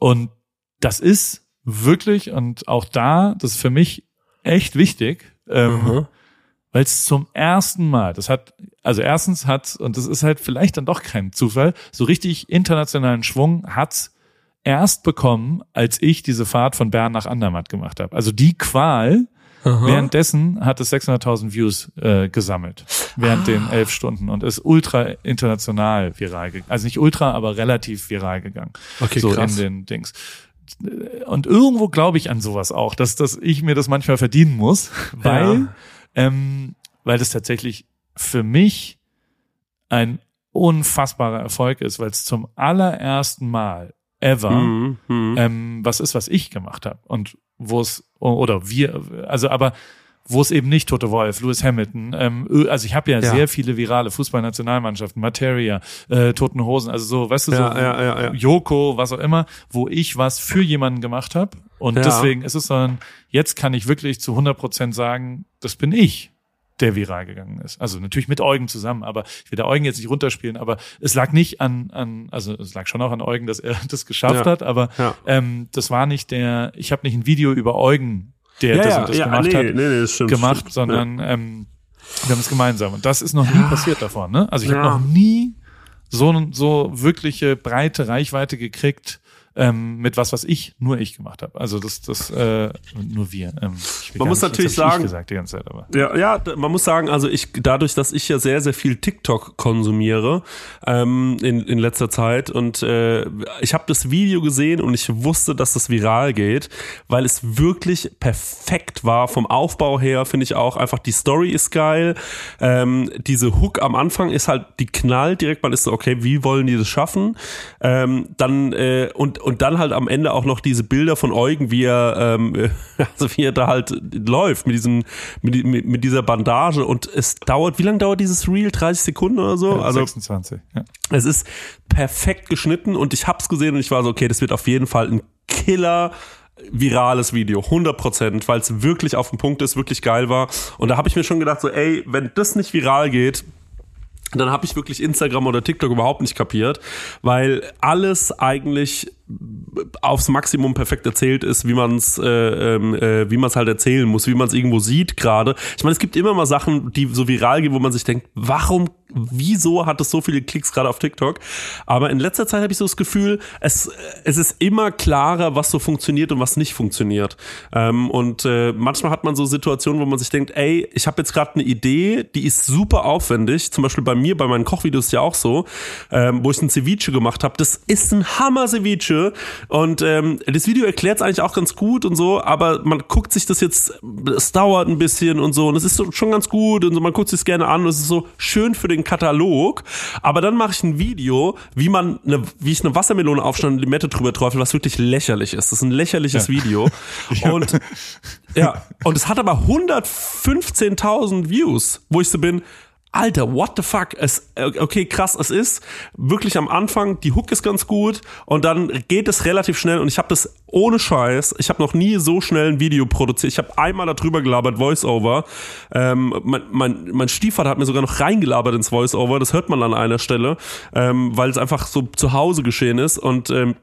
Und das ist wirklich, und auch da, das ist für mich echt wichtig, ähm,
Mhm.
Weil es zum ersten Mal, das hat, also erstens hat, und das ist halt vielleicht dann doch kein Zufall, so richtig internationalen Schwung hat's erst bekommen, als ich diese Fahrt von Bern nach Andermatt gemacht habe. Also die Qual,
Aha.
währenddessen hat es 600.000 Views äh, gesammelt, während den elf Stunden und ist ultra international viral gegangen. Also nicht ultra, aber relativ viral gegangen.
Okay,
so
krass.
in den Dings. Und irgendwo glaube ich an sowas auch, dass, dass ich mir das manchmal verdienen muss, weil, ähm, weil das tatsächlich für mich ein unfassbarer Erfolg ist, weil es zum allerersten Mal ever
Mhm, mhm.
ähm, was ist, was ich gemacht habe und wo es oder wir, also aber wo es eben nicht Tote Wolf, Lewis Hamilton, ähm, also ich habe ja,
Ja.
sehr viele virale Fußballnationalmannschaften, Materia, äh, Toten Hosen, also so, weißt du, so
Ja.
Joko, was auch immer, wo ich was für jemanden gemacht habe und deswegen ist es dann, jetzt kann ich wirklich zu 100 Prozent sagen, das bin ich der viral gegangen ist. Also natürlich mit Eugen zusammen, aber ich will der Eugen jetzt nicht runterspielen, aber es lag nicht an, an also es lag schon auch an Eugen, dass er das geschafft
Ja.
hat, aber
Ja.
ähm, das war nicht der, ich habe nicht ein Video über Eugen, der
Ja,
das
ja,
und das
ja,
gemacht
nee,
hat,
nee, nee, das stimmt,
gemacht,
stimmt.
sondern ähm, wir haben es gemeinsam. Und das ist noch nie passiert davon, ne? Also ich
Ja.
habe noch nie so, so wirkliche breite Reichweite gekriegt, ähm, mit was, was ich, nur ich gemacht habe. Also das, das, äh, nur wir. Ähm,
Man muss
nicht-
natürlich sagen-
gesagt Zeit.
Ja, ja, man muss sagen, also ich, dadurch, dass ich ja sehr, sehr viel TikTok konsumiere ähm, in, in letzter Zeit und äh, ich habe das Video gesehen und ich wusste, dass das viral geht, weil es wirklich perfekt war vom Aufbau her, finde ich auch einfach, die Story ist geil, ähm, diese Hook am Anfang ist halt, die knallt direkt, man ist so, okay, wie wollen die das schaffen? Ähm, dann äh, und, und dann halt am Ende auch noch diese Bilder von Eugen, wie er, ähm, äh, also wie er da halt läuft mit diesem, mit, mit, mit dieser Bandage und es dauert, wie lange dauert dieses Reel? 30 Sekunden oder so? also
26, ja.
es ist perfekt geschnitten und ich hab's gesehen und ich war so, okay, das wird auf jeden Fall ein Killer virales Video, 100 Prozent, weil es wirklich auf den Punkt ist, wirklich geil war. Und da habe ich mir schon gedacht, so, ey, wenn das nicht viral geht, dann habe ich wirklich Instagram oder TikTok überhaupt nicht kapiert, weil alles eigentlich aufs Maximum perfekt erzählt ist, wie man es äh, ähm, äh, wie man es halt erzählen muss, wie man es irgendwo sieht gerade. Ich meine, es gibt immer mal Sachen, die so viral gehen, wo man sich denkt, warum, wieso hat es so viele Klicks gerade auf TikTok? Aber in letzter Zeit habe ich so das Gefühl, es es ist immer klarer, was so funktioniert und was nicht funktioniert. Ähm, und äh, manchmal hat man so Situationen, wo man sich denkt, ey, ich habe jetzt gerade eine Idee, die ist super aufwendig. Zum Beispiel bei mir, bei meinen Kochvideos ja auch so, ähm, wo ich ein Ceviche gemacht habe. Das ist ein Hammer-Ceviche und ähm, das Video erklärt es eigentlich auch ganz gut und so, aber man guckt sich das jetzt, es dauert ein bisschen und so und es ist so, schon ganz gut und so, man guckt sich gerne an und es ist so schön für den Katalog, aber dann mache ich ein Video, wie man eine, wie ich eine Wassermelone aufschneide und Limette drüber träufel, was wirklich lächerlich ist. Das ist ein lächerliches Video. Und ja, und es hat aber 115.000 Views, wo ich so bin, Alter, what the fuck? Es, äh, okay, krass, es ist wirklich am Anfang, die Hook ist ganz gut und dann geht es relativ schnell und ich habe das ohne Scheiß, ich habe noch nie so schnell ein Video produziert. Ich habe einmal darüber gelabert, Voice-Over. Ähm, mein, mein, mein Stiefvater hat mir sogar noch reingelabert ins Voice-Over, das hört man an einer Stelle, ähm, weil es einfach so zu Hause geschehen ist und ähm,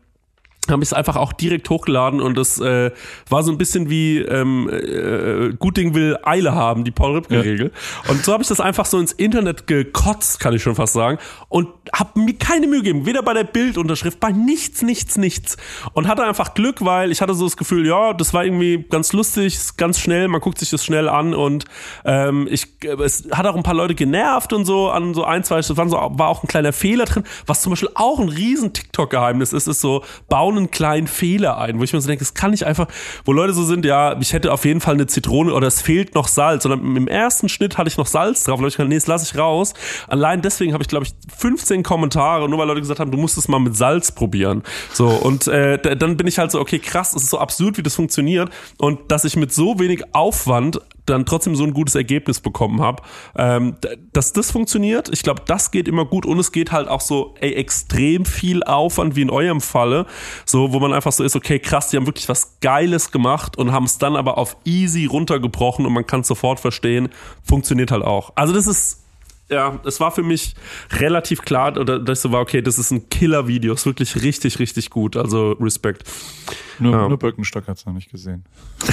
habe ich es einfach auch direkt hochgeladen und das äh, war so ein bisschen wie ähm, äh, Gut Ding will Eile haben, die Paul Ripke-Regel. Und so habe ich das einfach so ins Internet gekotzt, kann ich schon fast sagen, und habe mir keine Mühe gegeben, weder bei der Bildunterschrift, bei nichts, nichts, nichts. Und hatte einfach Glück, weil ich hatte so das Gefühl, ja, das war irgendwie ganz lustig, ganz schnell, man guckt sich das schnell an und ähm, ich, es hat auch ein paar Leute genervt und so an so ein, zwei, das waren so, war auch ein kleiner Fehler drin, was zum Beispiel auch ein riesen TikTok-Geheimnis ist, ist so, bauen einen kleinen Fehler ein, wo ich mir so denke, das kann ich einfach, wo Leute so sind, ja, ich hätte auf jeden Fall eine Zitrone oder es fehlt noch Salz, sondern im ersten Schnitt hatte ich noch Salz drauf und ich gesagt, nee, das lasse ich raus. Allein deswegen habe ich, glaube ich, 15 Kommentare, nur weil Leute gesagt haben, du musst es mal mit Salz probieren. So, und äh, dann bin ich halt so, okay, krass, es ist so absurd, wie das funktioniert und dass ich mit so wenig Aufwand dann trotzdem so ein gutes Ergebnis bekommen habe. Ähm, dass das funktioniert, ich glaube, das geht immer gut und es geht halt auch so ey, extrem viel Aufwand wie in eurem Falle, so wo man einfach so ist, okay, krass, die haben wirklich was Geiles gemacht und haben es dann aber auf easy runtergebrochen und man kann es sofort verstehen, funktioniert halt auch. Also das ist ja, es war für mich relativ klar, oder dass ich so war, okay, das ist ein Killer-Video, ist wirklich richtig, richtig gut. Also Respekt.
Nur,
Ja.
nur Birkenstock hat's noch nicht gesehen.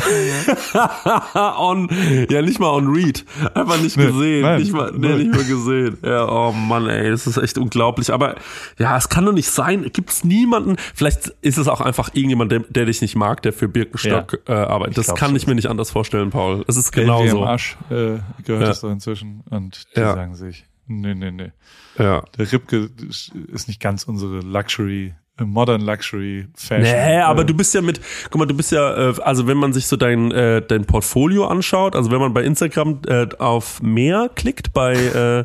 on, ja, nicht mal on Read. Einfach nicht
Nee,
gesehen.
nein,
nicht mal, nee, nicht mal gesehen. Ja, oh Mann, ey, das ist echt unglaublich. Aber ja, es kann doch nicht sein. Gibt es niemanden, vielleicht ist es auch einfach irgendjemand, der, der dich nicht mag, der für Birkenstock äh, arbeitet. Das kann ich mir nicht anders vorstellen, Paul. Es ist genau
LG am
so.
Arsch äh, gehört
Ja.
das doch inzwischen. Und die
Ja.
sagen sich, nee, nee, nee.
Ja.
Der Ripke ist nicht ganz unsere Luxury, äh, Modern Luxury Fashion.
Nee, aber
Äh,
du bist ja mit, guck mal, du bist ja, äh, also wenn man sich so dein, äh, dein Portfolio anschaut, also wenn man bei Instagram äh, auf mehr klickt, bei äh,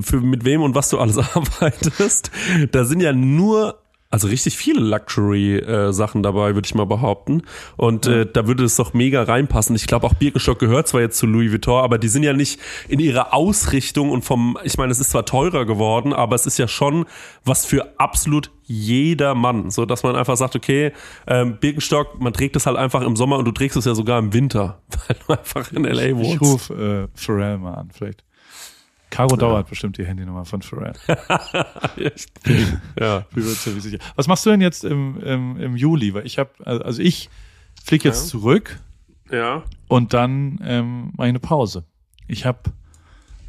für, mit wem und was du alles arbeitest, da sind ja nur also richtig viele Luxury-Sachen dabei, würde ich mal behaupten. Und äh, da würde es doch mega reinpassen. Ich glaube, auch Birkenstock gehört zwar jetzt zu Louis Vuitton, aber die sind ja nicht in ihrer Ausrichtung und vom, ich meine, es ist zwar teurer geworden, aber es ist ja schon was für absolut jeder Mann. So, dass man einfach sagt, okay, ähm, Birkenstock, man trägt es halt einfach im Sommer und du trägst es ja sogar im Winter, weil du einfach in L.A.
Ich
wohnst.
ruf äh, Pharrell mal an, vielleicht. Caro dauert bestimmt die Handynummer von Pharrell.
ja.
Bin mir ziemlich sicher. Was machst du denn jetzt im, im, im Juli? Weil ich habe, also ich fliege jetzt
Ja.
zurück
Ja.
und dann ähm, mache ich eine Pause. Ich habe,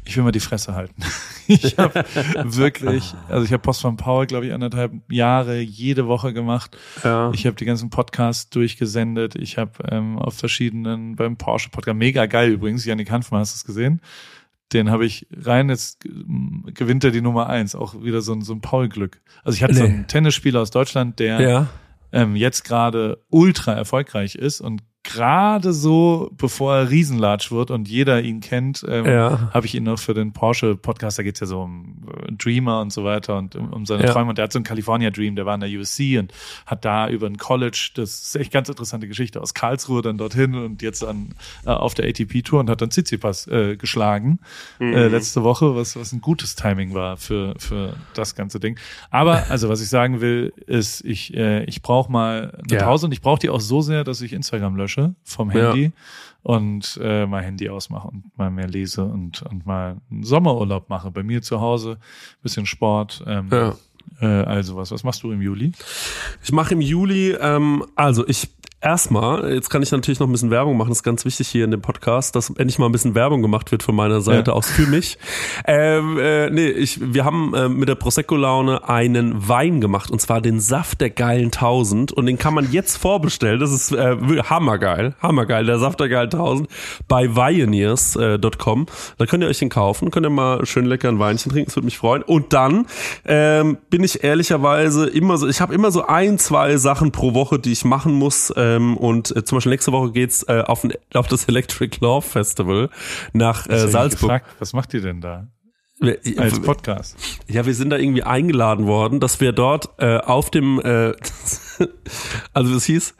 ich will mal die Fresse halten. Ich habe wirklich, also ich habe Post von Paul, glaube ich, anderthalb Jahre jede Woche gemacht.
Ja.
Ich habe die ganzen Podcasts durchgesendet. Ich habe ähm, auf verschiedenen, beim Porsche Podcast, mega geil übrigens, Janik Hanfmann, hast du es gesehen? Den habe ich rein, jetzt ähm, gewinnt er die Nummer eins, auch wieder so ein, so ein Paul-Glück. Also ich hatte so
Nee.
einen Tennisspieler aus Deutschland, der
Ja.
ähm, jetzt gerade ultra erfolgreich ist und gerade so, bevor er Riesenlatsch wird und jeder ihn kennt, ähm,
Ja.
habe ich ihn noch für den Porsche-Podcast, da geht's ja so um äh, Dreamer und so weiter und um, um seine
Ja.
Träume. Und der hat so einen California Dream, der war in der USC und hat da über ein College, das ist echt ganz interessante Geschichte, aus Karlsruhe dann dorthin und jetzt an, äh, auf der ATP-Tour und hat dann Tsitsipas äh, geschlagen äh, letzte Woche, was, was ein gutes Timing war für, für das ganze Ding. Aber, also was ich sagen will, ist, ich, äh, ich brauche mal eine
Ja.
Pause und ich brauche die auch so sehr, dass ich Instagram lösche vom
Ja.
Handy und äh, mal Handy ausmache und mal mehr lese und, und mal einen Sommerurlaub mache. Bei mir zu Hause, bisschen Sport, ähm,
Ja.
Äh, also was. Was machst du im Juli?
Ich mache im Juli, ähm, also ich erstmal, jetzt kann ich natürlich noch ein bisschen Werbung machen, das ist ganz wichtig hier in dem Podcast, dass endlich mal ein bisschen Werbung gemacht wird von meiner Seite
Ja.
aus für mich. ähm, äh, nee, ich, wir haben äh, mit der Prosecco-Laune einen Wein gemacht und zwar den Saft der geilen 1000 und den kann man jetzt vorbestellen, das ist äh, hammergeil, hammergeil, der Saft der geilen 1000 bei Vioneers.com. Da könnt ihr euch den kaufen, könnt ihr mal schön lecker ein Weinchen trinken, das würde mich freuen. Und dann ähm, bin ich ehrlicherweise immer so, ich habe immer so ein, zwei Sachen pro Woche, die ich machen muss. Ähm, und äh, zum Beispiel nächste Woche geht's äh, auf, ein, auf das Electric Love Festival nach äh, Salzburg.
Gefragt, was macht ihr denn da als Podcast?
ja, wir sind da irgendwie eingeladen worden, dass wir dort äh, auf dem, äh, also es hieß,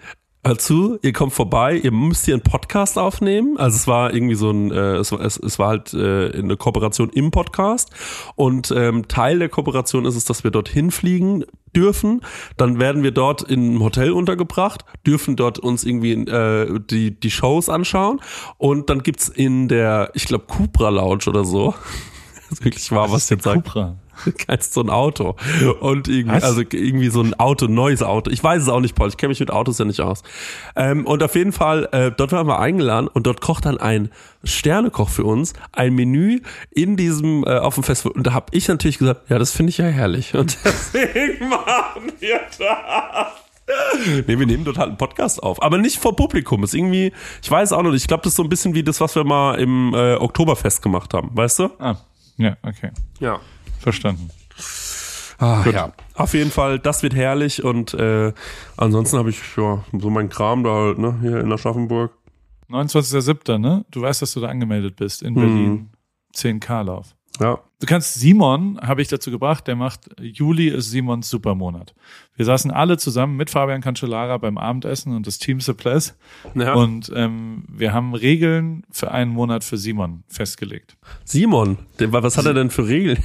hört zu, ihr kommt vorbei, ihr müsst hier einen Podcast aufnehmen. Also es war irgendwie so ein, äh, es, war, es, es war halt äh, eine Kooperation im Podcast und ähm, Teil der Kooperation ist es, dass wir dorthin fliegen dürfen. Dann werden wir dort in einem Hotel untergebracht, dürfen dort uns irgendwie äh, die, die Shows anschauen und dann gibt's in der, ich glaube, Cupra Lounge oder so, das wirklich war, was,
ist der
jetzt sagt.
Cupra?
Kennst so ein Auto. Und irgendwie,
Was?
also irgendwie so ein Auto, neues Auto. Ich weiß es auch nicht, Paul. Ich kenne mich mit Autos ja nicht aus. Ähm, und auf jeden Fall, äh, dort waren wir eingeladen und dort kocht dann ein Sternekoch für uns ein Menü in diesem, äh, auf dem Festival. Und da habe ich natürlich gesagt, ja, das finde ich ja herrlich. Und deswegen machen wir das. Nee, wir nehmen dort halt einen Podcast auf. Aber nicht vor Publikum. Ist irgendwie, ich weiß auch noch nicht. Ich glaube, das ist so ein bisschen wie das, was wir mal im äh, Oktoberfest gemacht haben. Weißt du?
Ah, ja, okay.
Ja.
Verstanden.
Ah, ja. Auf jeden Fall, das wird herrlich und äh, ansonsten habe ich ja so meinen Kram da halt, ne, hier in Aschaffenburg.
29.07., ne? Du weißt, dass du da angemeldet bist in. Berlin. 10K-Lauf.
Ja.
Du kannst Simon, habe ich dazu gebracht, der macht, Juli ist Simons Supermonat. Wir saßen alle zusammen mit Fabian Cancellara beim Abendessen und das Team Suppress
ja.
und ähm, wir haben Regeln für einen Monat für Simon festgelegt.
Simon, was hat er denn für Regeln?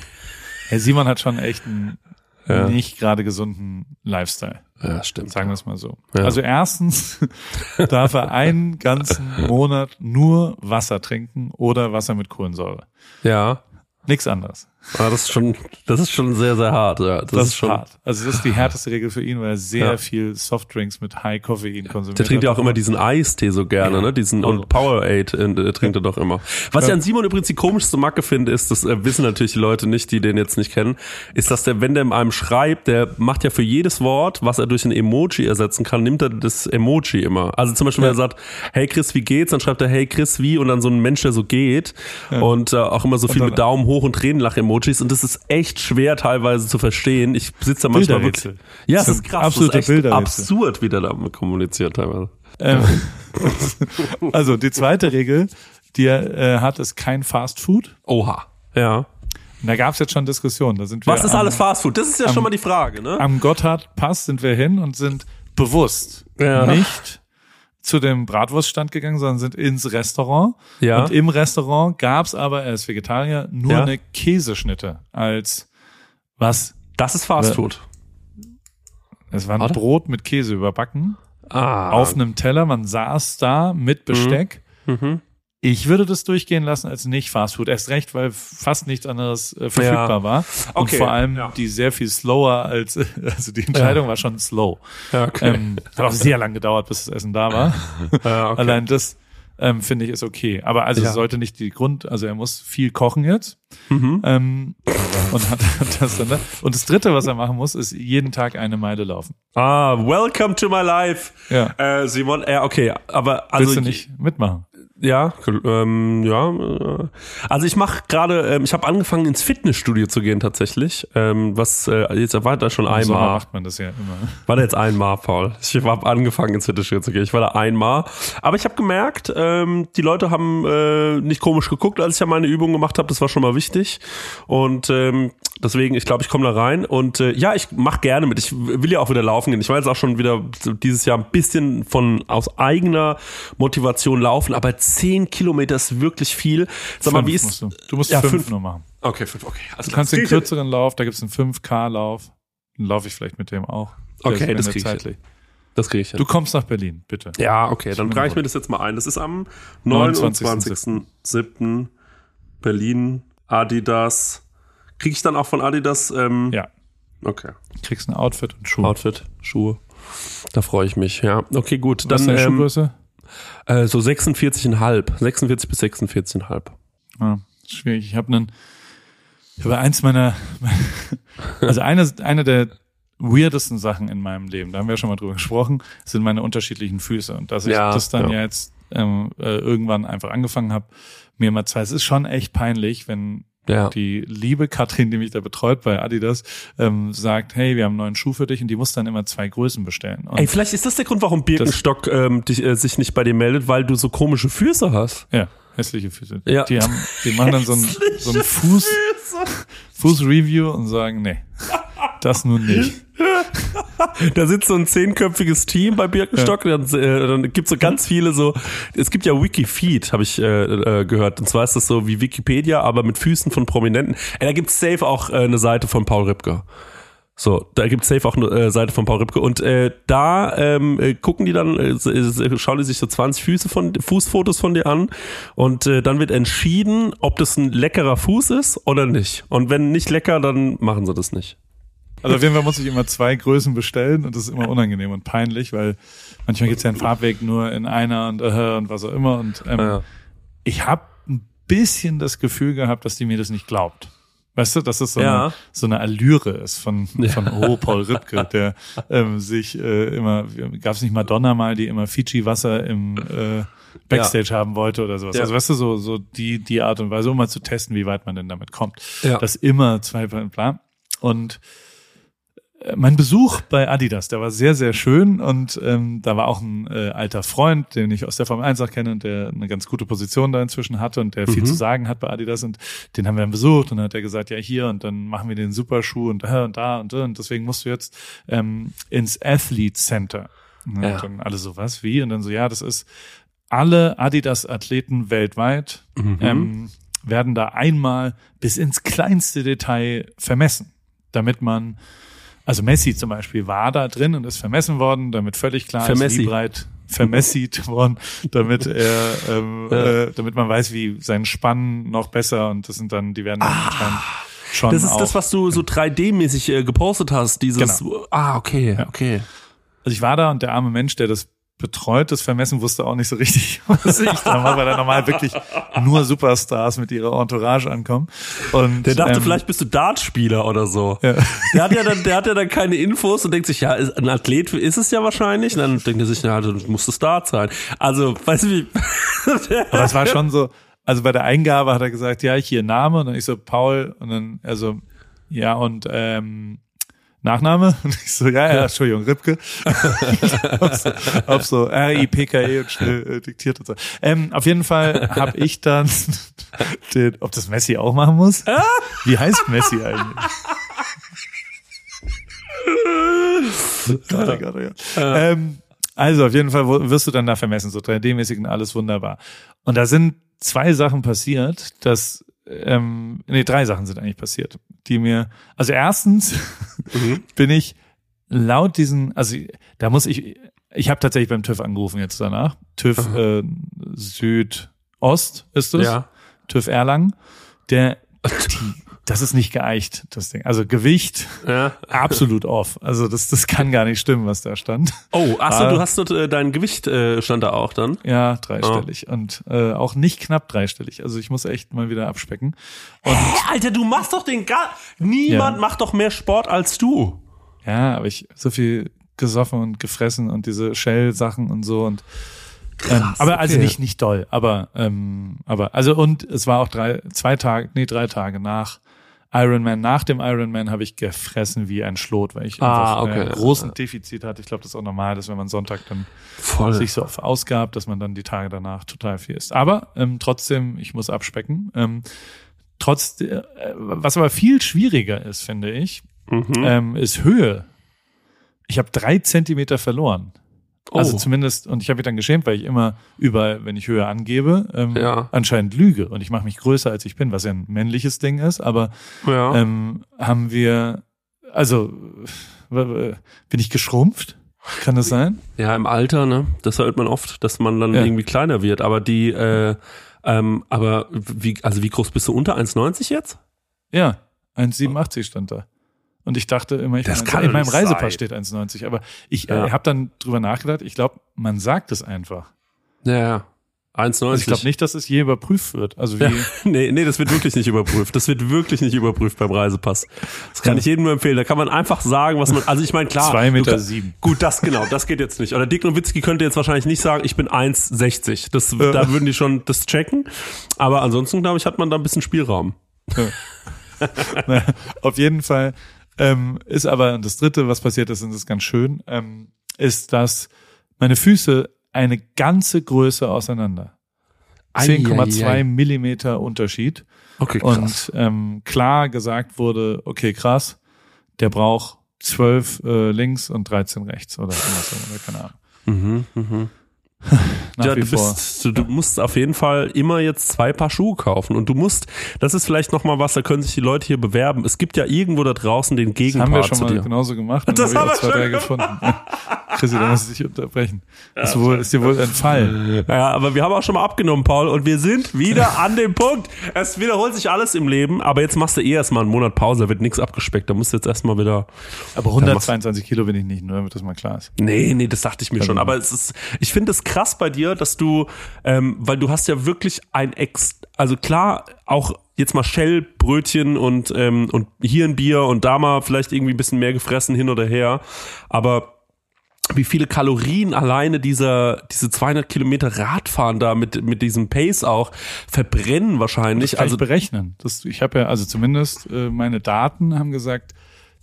Herr Simon hat schon echt einen
Ja.
nicht gerade gesunden Lifestyle.
Ja, stimmt.
Sagen wir es mal so.
Ja.
Also erstens darf er einen ganzen Monat nur Wasser trinken oder Wasser mit Kohlensäure.
Ja.
Nichts anderes.
Aber das ist schon, das ist schon sehr, sehr hart. Ja, das,
Das,
ist schon.
hart. Also das ist die härteste Regel für ihn, weil er sehr
Ja.
viel Softdrinks mit High Koffein konsumiert.
Der trinkt ja auch immer diesen Eistee so gerne, ne? Diesen und Powerade äh, trinkt er doch immer. Was ich an Simon übrigens die komischste Macke finde, ist, das äh, wissen natürlich die Leute nicht, die den jetzt nicht kennen, ist, dass der, wenn der in einem schreibt, der macht ja für jedes Wort, was er durch ein Emoji ersetzen kann, nimmt er das Emoji immer. Also zum Beispiel, wenn er sagt, hey Chris, wie geht's? Dann schreibt er, hey Chris, wie? Und dann so ein Mensch, der so geht. Und äh, auch immer so viel
dann-
mit Daumen hoch und Tränenlach-Emojis. Und das ist echt schwer teilweise zu verstehen. Ich sitze da manchmal wirklich. Ja,
Das
ist krass.
absolute
das ist echt absurd, wie der da kommuniziert teilweise.
Ähm, also die zweite Regel, die er äh, hat, ist kein Fast Food.
Oha. Ja.
Und da gab es jetzt schon Diskussionen. Da sind wir
Was ist
am,
alles Fastfood? Das ist ja schon mal die Frage, ne?
am Gotthardpass sind wir hin und sind bewusst
Ja.
nicht zu dem Bratwurststand gegangen, sondern sind ins Restaurant.
Ja.
Und im Restaurant gab's aber, er ist Vegetarier, nur
Ja.
eine Käseschnitte als was?
Das ist Fastfood.
Es war ein
Oder?
Brot mit Käse überbacken
Ah.
auf einem Teller. Man saß da mit Besteck.
Mhm.
Ich würde das durchgehen lassen als nicht Fastfood. Erst recht, weil fast nichts anderes äh, verfügbar
Ja.
war. Und
Okay,
vor allem
ja.
die sehr viel slower als, also die Entscheidung war schon slow.
Ja, okay.
Ähm, hat auch sehr lang gedauert, bis das Essen da war.
Ja, okay.
Allein das ähm, finde ich ist okay. Aber also
Ja.
sollte nicht die Grund, also er muss viel kochen jetzt.
Mhm.
Ähm, und hat das dann da. Und das dritte, was er machen muss, ist jeden Tag eine Meile laufen.
Ah, welcome to my life.
Ja.
Äh, Simon, äh, okay, aber also
Willst du nicht mitmachen?
Ja, ähm, ja. äh, Also ich mache gerade, ähm, ich habe angefangen ins Fitnessstudio zu gehen tatsächlich. Ähm, was äh, jetzt war da schon einmal.
macht man das ja immer.
War da jetzt einmal, Paul. Ich habe angefangen ins Fitnessstudio zu gehen. Ich war da einmal. Aber ich habe gemerkt, ähm, die Leute haben äh, nicht komisch geguckt, als ich ja meine Übungen gemacht habe. Das war schon mal wichtig. Und ähm, deswegen, ich glaube, ich komme da rein. Und äh, ja, ich mache gerne mit. Ich will ja auch wieder laufen gehen. Ich war jetzt auch schon wieder dieses Jahr ein bisschen von aus eigener Motivation laufen. Aber 10 Kilometer ist wirklich viel. Sag mal, wie ist...
du. du musst
Ja,
fünf,
fünf.
nur machen.
Okay, fünf, okay. Also
Du kannst den kürzeren Lauf, da gibt's einen 5K-Lauf. Dann laufe ich vielleicht mit dem auch. Der
Okay, das
mir
krieg ich
zeitlich.
Das kriege ich hin.
Du kommst nach Berlin, bitte.
Ja, okay, dann trage ich mir das jetzt mal ein. Das ist am
29.07..
29.07. Berlin, Adidas. Kriege ich dann auch von Adidas ähm,
Ja.
okay.
Kriegst ein Outfit und Schuhe.
Outfit, Schuhe. Da freue ich mich, ja. Okay, gut.
Was ist
Dann
deine
ähm,
Schuhgröße?
äh, so 46,5. 46 bis 46,5.
Ja, ist schwierig. Ich habe einen, ich habe eins meiner, also eine, eine der weirdesten Sachen in meinem Leben, da haben wir schon mal drüber gesprochen, sind meine unterschiedlichen Füße. Und dass ich
Ja,
das dann
ja.
ja, jetzt ähm, äh, irgendwann einfach angefangen habe, mir mal zwei, es ist schon echt peinlich, wenn
Ja.
die liebe Katrin, die mich da betreut bei Adidas, ähm, sagt, hey, wir haben einen neuen Schuh für dich und die muss dann immer zwei Größen bestellen. Und
Ey, vielleicht ist das der Grund, warum Birkenstock ähm, dich, äh, sich nicht bei dir meldet, weil du so komische Füße hast.
ja, hässliche Füße.
Ja.
Die haben, die machen dann so ein, so ein Fuß, Fußreview und sagen, nee, das nun nicht.
Da sitzt so ein zehnköpfiges Team bei Birkenstock, dann, äh, dann gibt's so ganz viele so, es gibt ja Wikifeed, habe ich äh, äh, gehört. Und zwar ist das so wie Wikipedia, aber mit Füßen von Prominenten. Ey, da gibt's safe auch äh, eine Seite von Paul Ripke. So, da gibt's safe auch eine äh, Seite von Paul Ripke. Und äh, da ähm, äh, gucken die dann, äh, äh, schauen die sich so 20 Füße von, Fußfotos von dir an und äh, dann wird entschieden, ob das ein leckerer Fuß ist oder nicht. Und wenn nicht lecker, dann machen sie das nicht.
Also auf jeden Fall muss ich immer zwei Größen bestellen und das ist immer unangenehm und peinlich, weil manchmal gibt's ja einen Farbweg nur in einer und, äh, und was auch immer. Und ähm,
Ja.
ich habe ein bisschen das Gefühl gehabt, dass die mir das nicht glaubt. Weißt du, dass das so,
Ja.
eine, so eine Allüre ist von, von oh, Paul Ripke, der ähm, sich äh, immer, gab es nicht Madonna mal, die immer Fiji-Wasser im äh, Backstage haben wollte oder sowas.
Ja.
Also weißt du, so, so die, die Art und Weise, um mal zu testen, wie weit man denn damit kommt.
Ja.
Das immer zwei, bla. Und mein Besuch bei Adidas, der war sehr, sehr schön und ähm, da war auch ein äh, alter Freund, den ich aus der Formel 1 auch kenne und der eine ganz gute Position da inzwischen hatte und der viel
Mhm.
zu sagen hat bei Adidas und den haben wir dann besucht und dann hat er gesagt, ja hier und dann machen wir den Superschuh und da und da und da und deswegen musst du jetzt ähm, ins Athlete Center. Und
Ja.
dann alle so, was, wie? Und dann so, ja, das ist alle Adidas-Athleten weltweit
Mhm.
ähm, werden da einmal bis ins kleinste Detail vermessen, damit man, also Messi zum Beispiel war da drin und ist vermessen worden, damit völlig klar
Vermessi.
ist, wie breit vermessit worden, damit er, ähm,
Ja.
äh, damit man weiß, wie sein Spann noch besser und das sind dann, die werden dann anscheinend schon
Ah. Das ist
auch,
das, was du so 3D-mäßig äh, gepostet hast, dieses,
Genau.
ah, okay,
Ja.
okay.
Also ich war da und der arme Mensch, der das betreut, das Vermessen wusste auch nicht so richtig, was ich da mache, weil da normal wirklich nur Superstars mit ihrer Entourage ankommen. Und,
Der dachte,
ähm,
vielleicht bist du Dartspieler oder so.
Ja.
Der hat ja dann, der hat ja dann keine Infos und denkt sich, ja, ist, ein Athlet ist es ja wahrscheinlich. Und dann denkt er sich, ja, du musst es Dart sein. Also, weißt du wie?
Aber es war schon so, also bei der Eingabe hat er gesagt, ja, hier Name und dann ich so Paul und dann also ja und ähm, Nachname und ich so ja, ja, Entschuldigung, Ripke. auf so, auf so R-I-P-K-E und schnell äh, diktiert und so. Ähm, auf jeden Fall habe ich dann den, ob das Messi auch machen muss? Wie heißt Messi eigentlich? Gott, oh Gott, oh Gott. Ähm, also auf jeden Fall wirst du dann da vermessen, so 3D-mäßig und alles wunderbar. Und da sind zwei Sachen passiert, dass ähm, nee, drei Sachen sind eigentlich passiert, die mir, also erstens bin ich laut diesen, also da muss ich, ich habe tatsächlich beim TÜV angerufen jetzt danach. TÜV äh, Südost ist es,
Ja.
TÜV Erlangen, der, die, das ist nicht geeicht, das Ding. Also Gewicht
Ja.
absolut off. Also das, das kann gar nicht stimmen, was da stand.
Oh, achso, du hast dort, äh, dein Gewicht äh, stand da auch dann.
Ja, dreistellig und äh, auch nicht knapp dreistellig. Also ich muss echt mal wieder abspecken. Und
Alter, du machst doch den gar, niemand
Ja.
macht doch mehr Sport als du.
ja, aber ich so viel gesoffen und gefressen und diese Shell-Sachen und so und ähm, aber also
okay.
nicht nicht doll, aber ähm, aber also und es war auch drei zwei Tage nee drei Tage nach Ironman nach dem Ironman habe ich gefressen wie ein Schlot, weil ich
Ah,
einfach äh,
okay.
großen Defizit hatte. Ich glaube, das ist auch normal, dass wenn man Sonntag dann
Voll.
sich so verausgabt, dass man dann die Tage danach total viel isst. Aber ähm, trotzdem, ich muss abspecken. Ähm, trotz, äh, was aber viel schwieriger ist, finde ich,
Mhm.
ähm, ist Höhe. Ich habe drei Zentimeter verloren. Also
Oh.
zumindest, und ich habe mich dann geschämt, weil ich immer überall, wenn ich Höhe angebe, ähm,
Ja.
anscheinend lüge. Und ich mache mich größer, als ich bin, was ja ein männliches Ding ist. Aber
ja.
ähm, haben wir, also bin ich geschrumpft? Kann das sein?
Ja, im Alter, ne? Das hört man oft, dass man dann
Ja.
irgendwie kleiner wird. Aber die, äh, ähm, aber wie, also wie groß bist du unter 1,90 jetzt?
Ja, 1,87 stand da. Und ich dachte immer, ich
Das kann
in meinem Reisepass
sein.
steht 1,90, aber ich
Ja.
äh, habe dann drüber nachgedacht, ich glaube, man sagt es einfach.
Ja, ja. 1,90.
Also ich glaube nicht, dass es je überprüft wird. Also wie,
Ja, nee, nee, das wird wirklich nicht überprüft. Das wird wirklich nicht überprüft beim Reisepass. Das kann ich jedem nur empfehlen. Da kann man einfach sagen, was man, also ich meine, klar.
Zwei
du
Meter
kann-
sieben.
Gut, das genau, das geht jetzt nicht. Oder Dick Nowitzki könnte jetzt wahrscheinlich nicht sagen, ich bin 1,60. Das, da würden die schon das checken. Aber ansonsten, glaube ich, hat man da ein bisschen Spielraum.
Na, auf jeden Fall ähm, ist aber das Dritte, was passiert ist, und das ist ganz schön, ähm, ist, dass meine Füße eine ganze Größe auseinander. 10,2
Eieiei.
Millimeter Unterschied.
Okay, krass.
Und ähm, klar gesagt wurde, okay, krass, der braucht 12 äh, links und 13 rechts oder auch immer, keine Ahnung.
Mhm, mhm. Ja, du, bist, du, du musst auf jeden Fall immer jetzt zwei Paar Schuhe kaufen und du musst, das ist vielleicht noch mal was, da können sich die Leute hier bewerben. Es gibt ja irgendwo da draußen den
Das
Gegenpart
haben wir schon mal
dir.
genauso gemacht. Und
Das
hab
haben wir
zwei,
schon
gefunden. Ja. Chrissy, da muss ich dich unterbrechen. ist, wohl, ist dir wohl entfallen.
Ja, aber wir haben auch schon mal abgenommen, Paul, und wir sind wieder an dem Punkt. Es wiederholt sich alles im Leben, aber jetzt machst du eh erstmal einen Monat Pause, da wird nichts abgespeckt. Da musst du jetzt erstmal wieder.
Aber 122 Kilo bin ich nicht, nur damit das mal klar ist.
Nee, nee, das dachte ich mir
Also-
schon. Aber es ist, ich finde es krass bei dir, dass du, ähm, weil du hast ja wirklich ein Ex, also klar, auch jetzt mal Shell-Brötchen und, ähm, und hier ein Bier und da mal vielleicht irgendwie ein bisschen mehr gefressen hin oder her. Aber wie viele Kalorien alleine dieser, diese 200 Kilometer Radfahren da mit, mit diesem Pace auch verbrennen wahrscheinlich. Also,
berechnen. Das, ich habe ja, also zumindest äh, meine Daten haben gesagt,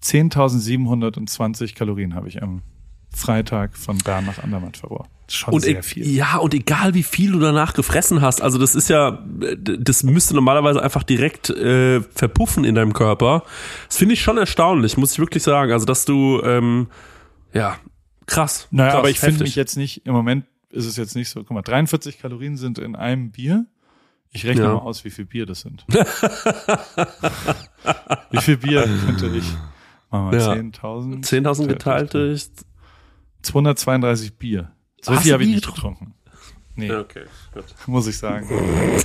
10.720 Kalorien habe ich am Freitag von Bern nach Andermatt verbraucht. Schon
Und
sehr
e-
viel.
ja, und egal wie viel du danach gefressen hast, also das ist ja, das müsste normalerweise einfach direkt äh, verpuffen in deinem Körper. Das finde ich schon erstaunlich, muss ich wirklich sagen. Also, dass du, ähm, ja, krass.
Naja,
krass,
aber ich finde mich jetzt nicht, im Moment ist es jetzt nicht so, guck mal, 43 Kalorien sind in einem Bier. Ich rechne
Ja.
mal aus, wie viel Bier das sind. wie viel Bier könnte ich? Machen wir
Ja.
10.000.
10.000 geteilt durch.
232 Bier. So
Hast
viel habe ich nicht getrunken. Nee,
Ja, okay, gut.
muss ich sagen.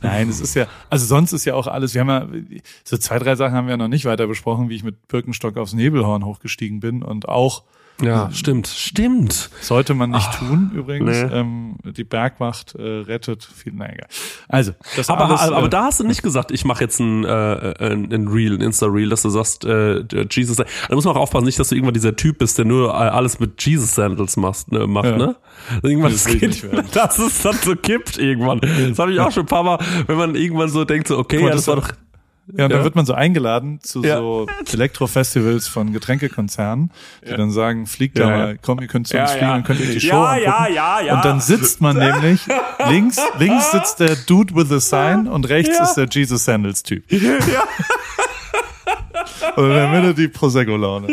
Nein, es ist ja, also sonst ist ja auch alles, wir haben ja, so zwei, drei Sachen haben wir noch nicht weiter besprochen, wie ich mit Birkenstock aufs Nebelhorn hochgestiegen bin und auch
Ja, stimmt, stimmt.
Sollte man nicht tun, übrigens.
nee.
Ähm, die Bergwacht äh, rettet viel. Na egal. Also, das
Aber,
alles,
aber
äh,
da hast du nicht gesagt, ich mache jetzt ein, äh, ein, ein Reel, ein Insta-Reel, dass du sagst, äh, Jesus, da muss man auch aufpassen, nicht, dass du irgendwann dieser Typ bist, der nur äh, alles mit Jesus-Sandals machst, ne, macht,
Ja.
ne? Irgendwann,
Das
das, geht, dass es dann so kippt irgendwann. Das habe ich auch schon ein paar Mal, wenn man irgendwann so denkt, so, okay, ja, das war- doch,
ja, und dann
ja.
wird man so eingeladen zu
Ja.
so Elektrofestivals von Getränkekonzernen, die dann sagen, fliegt da
Ja,
mal,
ja.
komm, ihr könnt zu
Ja,
uns fliegen,
ja.
dann könnt ihr die
Ja,
Show
ja,
angucken.
ja, ja.
Und dann sitzt man nämlich, links, links sitzt der Dude with the sign und rechts
Ja.
ist der Jesus Sandals Typ. Und in der Mitte die Prosecco-Laune.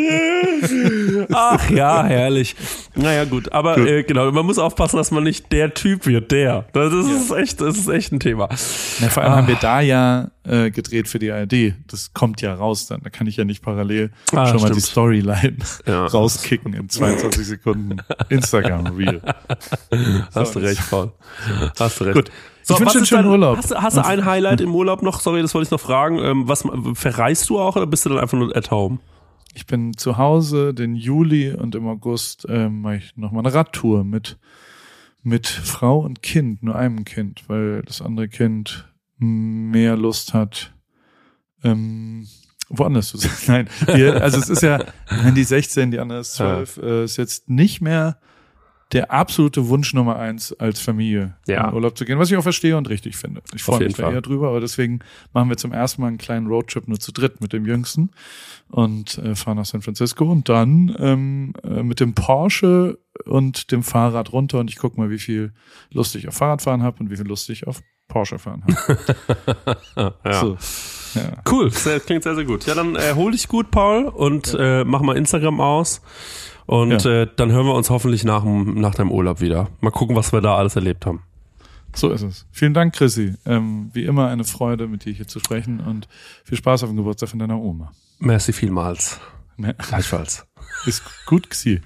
Ach ja, herrlich. Naja, gut. Aber äh, genau, man muss aufpassen, dass man nicht der Typ wird, der. Das ist echt, das ist echt ein Thema.
Na, vor allem haben wir da ja äh, gedreht für die ARD. Das kommt ja raus dann. Da kann ich ja nicht parallel
Ah,
schon mal die
stimmt.
Storyline
Ja.
rauskicken in 22 Sekunden Instagram Reel.
Hast du recht, Paul. Hast du recht.
Gut. Ich wünsche einen schönen
dein-
Urlaub.
Hast, du- hast du ein Highlight im Urlaub noch? Sorry, das wollte ich noch fragen. Ähm, was verreist du auch oder bist du dann einfach nur at home?
Ich bin zu Hause den Juli und im August ähm, mache ich noch mal eine Radtour mit mit Frau und Kind, nur einem Kind, weil das andere Kind mehr Lust hat, ähm, woanders zu sein. Nein, wir, also es ist ja, wenn die 16, die andere ist 12, äh, ist jetzt nicht mehr der absolute Wunsch Nummer eins als Familie
Ja.
in Urlaub zu gehen, was ich auch verstehe und richtig finde. Ich freue mich da eher drüber, aber deswegen machen wir zum ersten Mal einen kleinen Roadtrip nur zu dritt mit dem Jüngsten und äh, fahren nach San Francisco und dann ähm, äh, mit dem Porsche und dem Fahrrad runter und ich guck mal, wie viel Lust ich auf Fahrradfahren habe und wie viel Lust ich auf Porsche fahren habe.
Ja.
So, ja.
Cool, sehr, klingt sehr, sehr gut. Ja, dann erhol dich gut, Paul, und äh, mach mal Instagram aus. Und
Ja.
äh, dann hören wir uns hoffentlich nach, dem- nach deinem Urlaub wieder. Mal gucken, was wir da alles erlebt haben.
So ist es. Vielen Dank, Chrissy. Ähm, wie immer eine Freude, mit dir hier zu sprechen und viel Spaß auf dem Geburtstag von deiner Oma.
Merci vielmals.
Ne?
Gleichfalls.
Ist gut, Xi.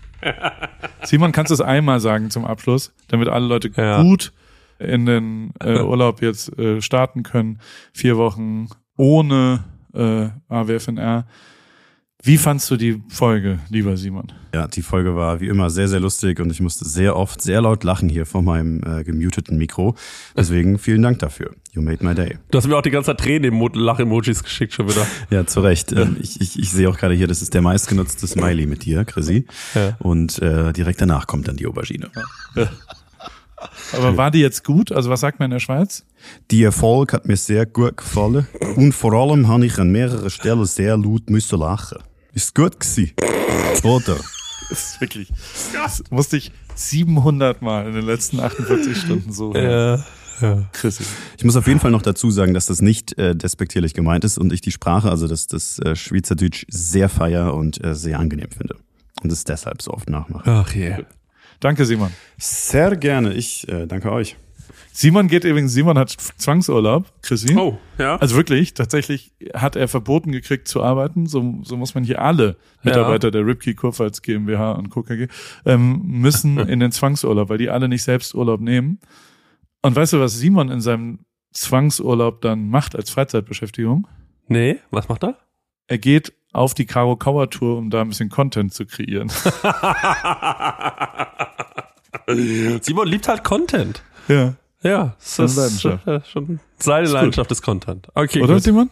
Simon, kannst du es einmal sagen zum Abschluss, damit alle Leute
Ja.
gut in den äh, Urlaub jetzt äh, starten können. Vier Wochen ohne äh, AWFNR. Wie fandst du die Folge, lieber Simon?
Ja, die Folge war wie immer sehr, sehr lustig und ich musste sehr oft sehr laut lachen hier vor meinem äh, gemuteten Mikro. Deswegen vielen Dank dafür. You made my day.
Du hast mir auch die ganze Zeit Tränen Mo- Lach-Emojis geschickt schon wieder.
Ja, zu Recht. Ähm, ich, ich, ich sehe auch gerade hier, das ist der meistgenutzte Smiley mit dir, Chrissy.
Ja.
Und äh, direkt danach kommt dann die Aubergine.
Aber war die jetzt gut? Also was sagt man in der Schweiz?
Die Erfolg hat mir sehr gut gefallen und vor allem habe ich an mehreren Stellen sehr laut müssen lachen. Ist gut gewesen. Oder?
Das ist wirklich, das musste ich 700 Mal in den letzten 48 Stunden so hören.
ja.
Chrissy.
Ich muss auf jeden Fall noch dazu sagen, dass das nicht äh, despektierlich gemeint ist und ich die Sprache, also das, das äh, Schweizerdeutsch, sehr feier und äh, sehr angenehm finde. Und es deshalb so oft nachmache.
Ach je.
Danke, Simon.
Sehr gerne. Ich äh, danke euch.
Simon geht übrigens, Simon hat Zwangsurlaub, Chrissy.
Oh, ja.
Also wirklich, tatsächlich hat er verboten gekriegt zu arbeiten. So, so muss man hier alle Mitarbeiter der Ripkey Kurpfalz GmbH und KKG ähm, müssen in den Zwangsurlaub, weil die alle nicht selbst Urlaub nehmen. Und weißt du, was Simon in seinem Zwangsurlaub dann macht als Freizeitbeschäftigung?
nee, was macht er?
Er geht auf die Karo Kauer Tour, um da ein bisschen Content zu kreieren.
Simon liebt halt Content.
ja.
Ja, das
Seine
ist
Leidenschaft.
äh, schon seine
gut.
Leidenschaft ist Content. Okay,
Oder
gut.
Simon?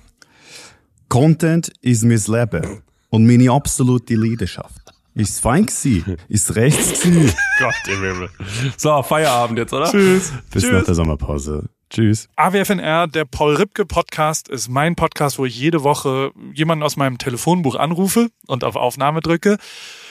Content ist mein Leben und meine absolute Leidenschaft. Ist fein gewesen, ist rechts gewesen.
Gott im Himmel. So, Feierabend jetzt, oder?
Tschüss.
Bis
Tschüss.
nach der Sommerpause. Tschüss.
AWFNR, der Paul Ripke Podcast, ist mein Podcast, wo ich jede Woche jemanden aus meinem Telefonbuch anrufe und auf Aufnahme drücke.